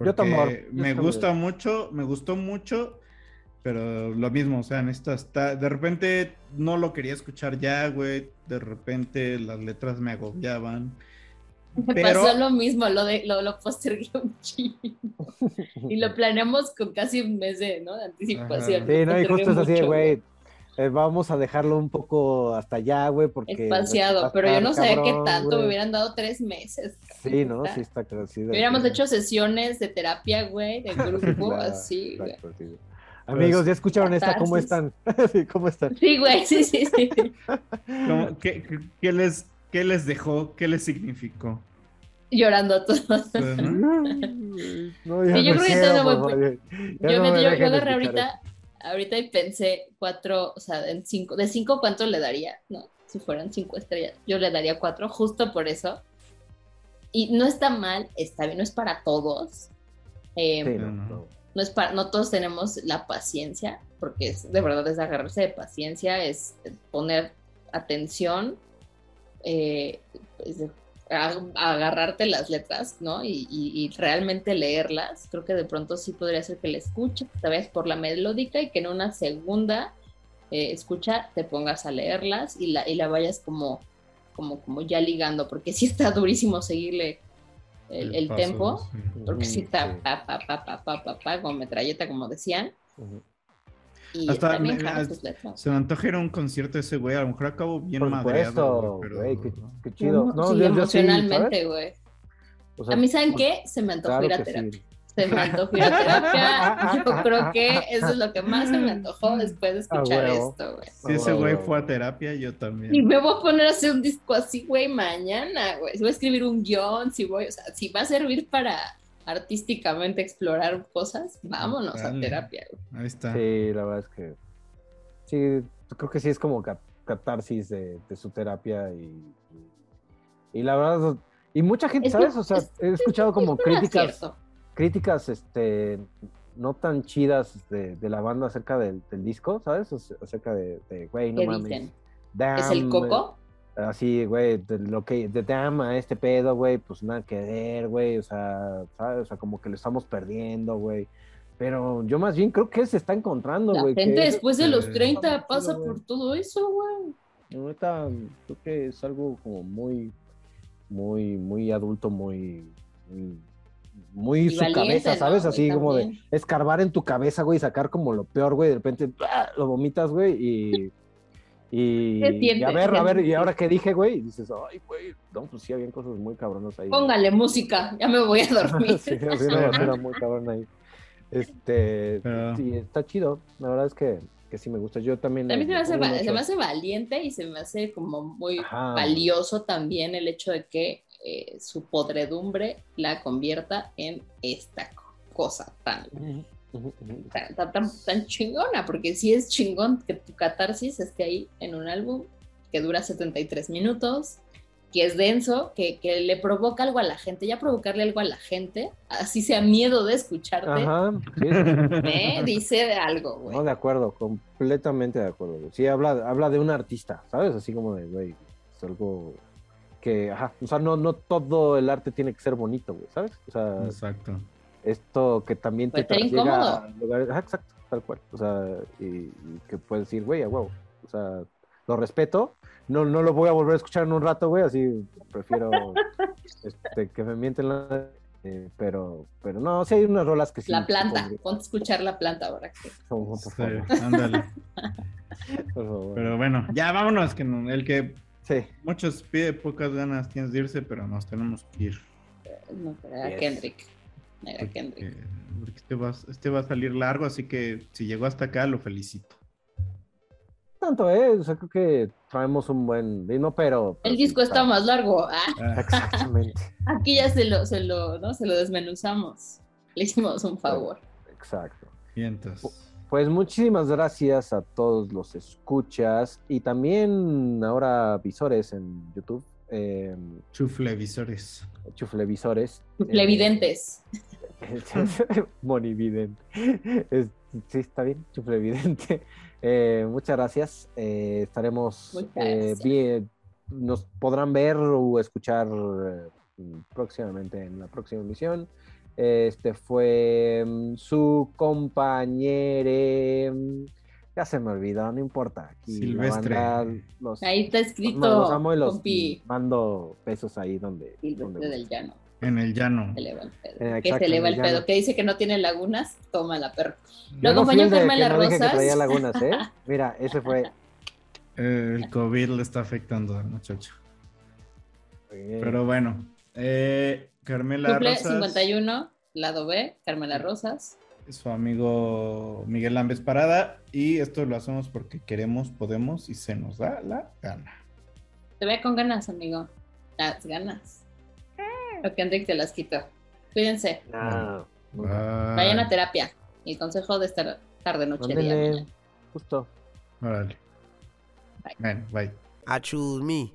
Yo tambor, Porque yo Me tambor. gusta mucho, me gustó mucho, pero lo mismo, o sea, en esta está, de repente no lo quería escuchar ya, güey, de repente las letras me agobiaban. Me Pero- pasó lo mismo, lo, de, lo, lo postergué un chingo. *laughs* Y lo planeamos con casi un mes de, ¿no? de anticipación. Sí, no, y justo es así, güey, eh, vamos a dejarlo un poco hasta allá, güey, porque... Espaciado, pero yo no sabía qué tanto, me hubieran dado tres meses. Sí, ¿no? Sí, está de- Hubiéramos hecho sesiones de terapia, güey, de *laughs* grupo, Claro, así, güey. Amigos, ¿ya escucharon esta? ¿Cómo están? *laughs* Sí, ¿Cómo están? Sí, güey, sí, sí, sí. ¿Cómo- qué, qué- qué les, ¿Qué les dejó? ¿Qué les significó? Llorando todos. Pues, *laughs* ¿no? No, ya Sí, yo creo que todo ya Yo, no me- me yo- yo agarré ahorita, ahorita y pensé cuatro, o sea, en cinco, de cinco, ¿cuánto le daría? No, si fueran cinco estrellas, yo le daría cuatro, justo por eso. Y no está mal, está bien, no es para todos. Eh, Sí, no, no. No. es para, no todos tenemos la paciencia, porque es, de verdad es agarrarse de paciencia, es poner atención, eh, es de- a- a agarrarte las letras, ¿no? Y, y- y realmente leerlas. Creo que de pronto sí podría ser que la escuches, te vayas por la melódica y que en una segunda eh, escucha te pongas a leerlas y la, y la vayas como, como, como ya ligando, porque sí está durísimo seguirle el, el paso, tempo sí. porque sí está Sí. pa, pa, pa, pa, pa, pa, pa, como metralleta, como decían. Ujú. Y Hasta también me- letras. Se me antoja ir a un concierto ese güey. A lo mejor acabo bien Por madreado. pero- güey, qué, qué chido. No, sí, yo- yo sí, emocionalmente, güey. O sea, A mí, ¿saben qué? Se me antojó Claro ir a terapia. sí. Se me antojó ir a terapia. Yo creo que eso es lo que más se me antojó después de escuchar huevo. esto, güey. Si ese Ah, güey fue a terapia, yo también. Y me voy a poner a hacer un disco así, güey, mañana, güey. Si voy a escribir un guion, si voy, o sea, si va a servir para artísticamente explorar cosas, vámonos a terapia, güey. Ahí está. Sí, la verdad es que sí, creo que sí es como ca- catarsis de, de su terapia y, y, y la verdad, y mucha gente, Es ¿sabes? O sea, he escuchado como Es críticas, acierto. Críticas, este, no tan chidas de, de la banda acerca del, del disco, ¿sabes? O sea, acerca de, güey, no ¿Qué mames. dicen? damn, ¿Es el coco? Así, güey, de lo que, de damn a este pedo, güey, pues nada que ver, güey, o sea, ¿sabes? O sea, como que lo estamos perdiendo, güey. Pero yo más bien creo que se está encontrando, La güey. que gente es- después de los eh, 30 está muy pasa por todo eso, güey. Ahorita creo que es algo como muy, muy, muy adulto, muy, muy, muy Y su valiente, cabeza, ¿no, ¿sabes? Así como de escarbar en tu cabeza, güey, y sacar como lo peor, güey, de repente ¡ah! lo vomitas, güey, y, y, ¿Qué y a ver, ¿Qué a ver, y ahora que dije, güey, y dices, ay, güey, no, pues sí, habían cosas muy cabronas ahí. Póngale música, ya me voy a *laughs* dormir. sí, sí, no, era muy cabrón ahí. Este, Pero- sí, está chido, la verdad es que, que sí me gusta. Yo también. También se me, hace, se me hace valiente y se me hace como muy Ajá. valioso también el hecho de que eh, su podredumbre la convierta en esta co- cosa tan, tan, tan, tan- chingona, porque sí es chingón que tu catarsis esté ahí en un álbum que dura 73 minutos, que es denso, que, que le provoca algo a la gente, ya provocarle algo a la gente, así sea miedo de escucharte, Ajá, sí. ¿eh? dice algo, güey. No, de acuerdo, completamente de acuerdo. güey. Sí, habla, habla de un artista, ¿sabes? Así como de, güey, es algo que, ajá, o sea, no, no todo el arte tiene que ser bonito, güey, ¿sabes? O sea, Exacto. esto que también te ser trasiega incómodo. a lugares, ajá, exacto, tal cual, o sea, y, y que puedes decir, güey, a huevo, o sea, lo respeto, no, no lo voy a volver a escuchar en un rato, güey, así prefiero *laughs* este, que me mienten la... eh, pero, pero no, sí hay unas rolas que sí. La planta, ponte a escuchar la planta ahora que Por favor, Sí, ándale. *laughs* por favor. Pero bueno, ya vámonos, que no- el que Sí. muchos pide pocas ganas tienes de irse, pero nos tenemos que ir. no, pero era Yes. Kendrick. Mega Kendrick. Eh, porque este va, este va a salir largo, así que si llegó hasta acá, lo felicito. Tanto, ¿eh? O sea, creo que traemos un buen ritmo, pero... pero El sí disco está más largo. Ah, Ah, Exactamente, *laughs* aquí ya se lo, se lo, ¿no? se lo desmenuzamos. Le hicimos un favor. exacto. vientos. Pues muchísimas gracias a todos los escuchas y también ahora visores en YouTube, eh, Chuflevisores. chuflevisores. Levidentes. *laughs* Monividente. Es- sí, está bien, chuflevidente. Eh, muchas gracias. Eh, estaremos eh, gracias. bien. Nos podrán ver o escuchar eh, próximamente en la próxima emisión. Este fue mm, su compañero. Ya se me olvidó, no importa. Aquí la Silvestre. banda los- Ahí está los escrito. amo y los compi. mando besos ahí donde. Silvestre donde del llano. En el llano. Se eleva el pedo. Eh, que exacto, se eleva el pedo. Que dice que no tiene lagunas. Toma la perro. Lo no que Rosas. traía lagunas, ¿eh? *laughs* Mira, ese fue. El COVID le está afectando al muchacho. Pero bueno. eh, Carmela Cumple Rosas 51, lado B, Carmela Rosas. su amigo Miguel Lambes Parada. Y esto lo hacemos porque queremos, podemos y se nos da la gana. Te ve con ganas, amigo. Las ganas. Lo que Enrique te las quitó. Cuídense. no, nunca. Vayan a terapia. El consejo de esta tarde, noche, día, mañana. justo. Órale. Bye. Bueno, bye. I choose me.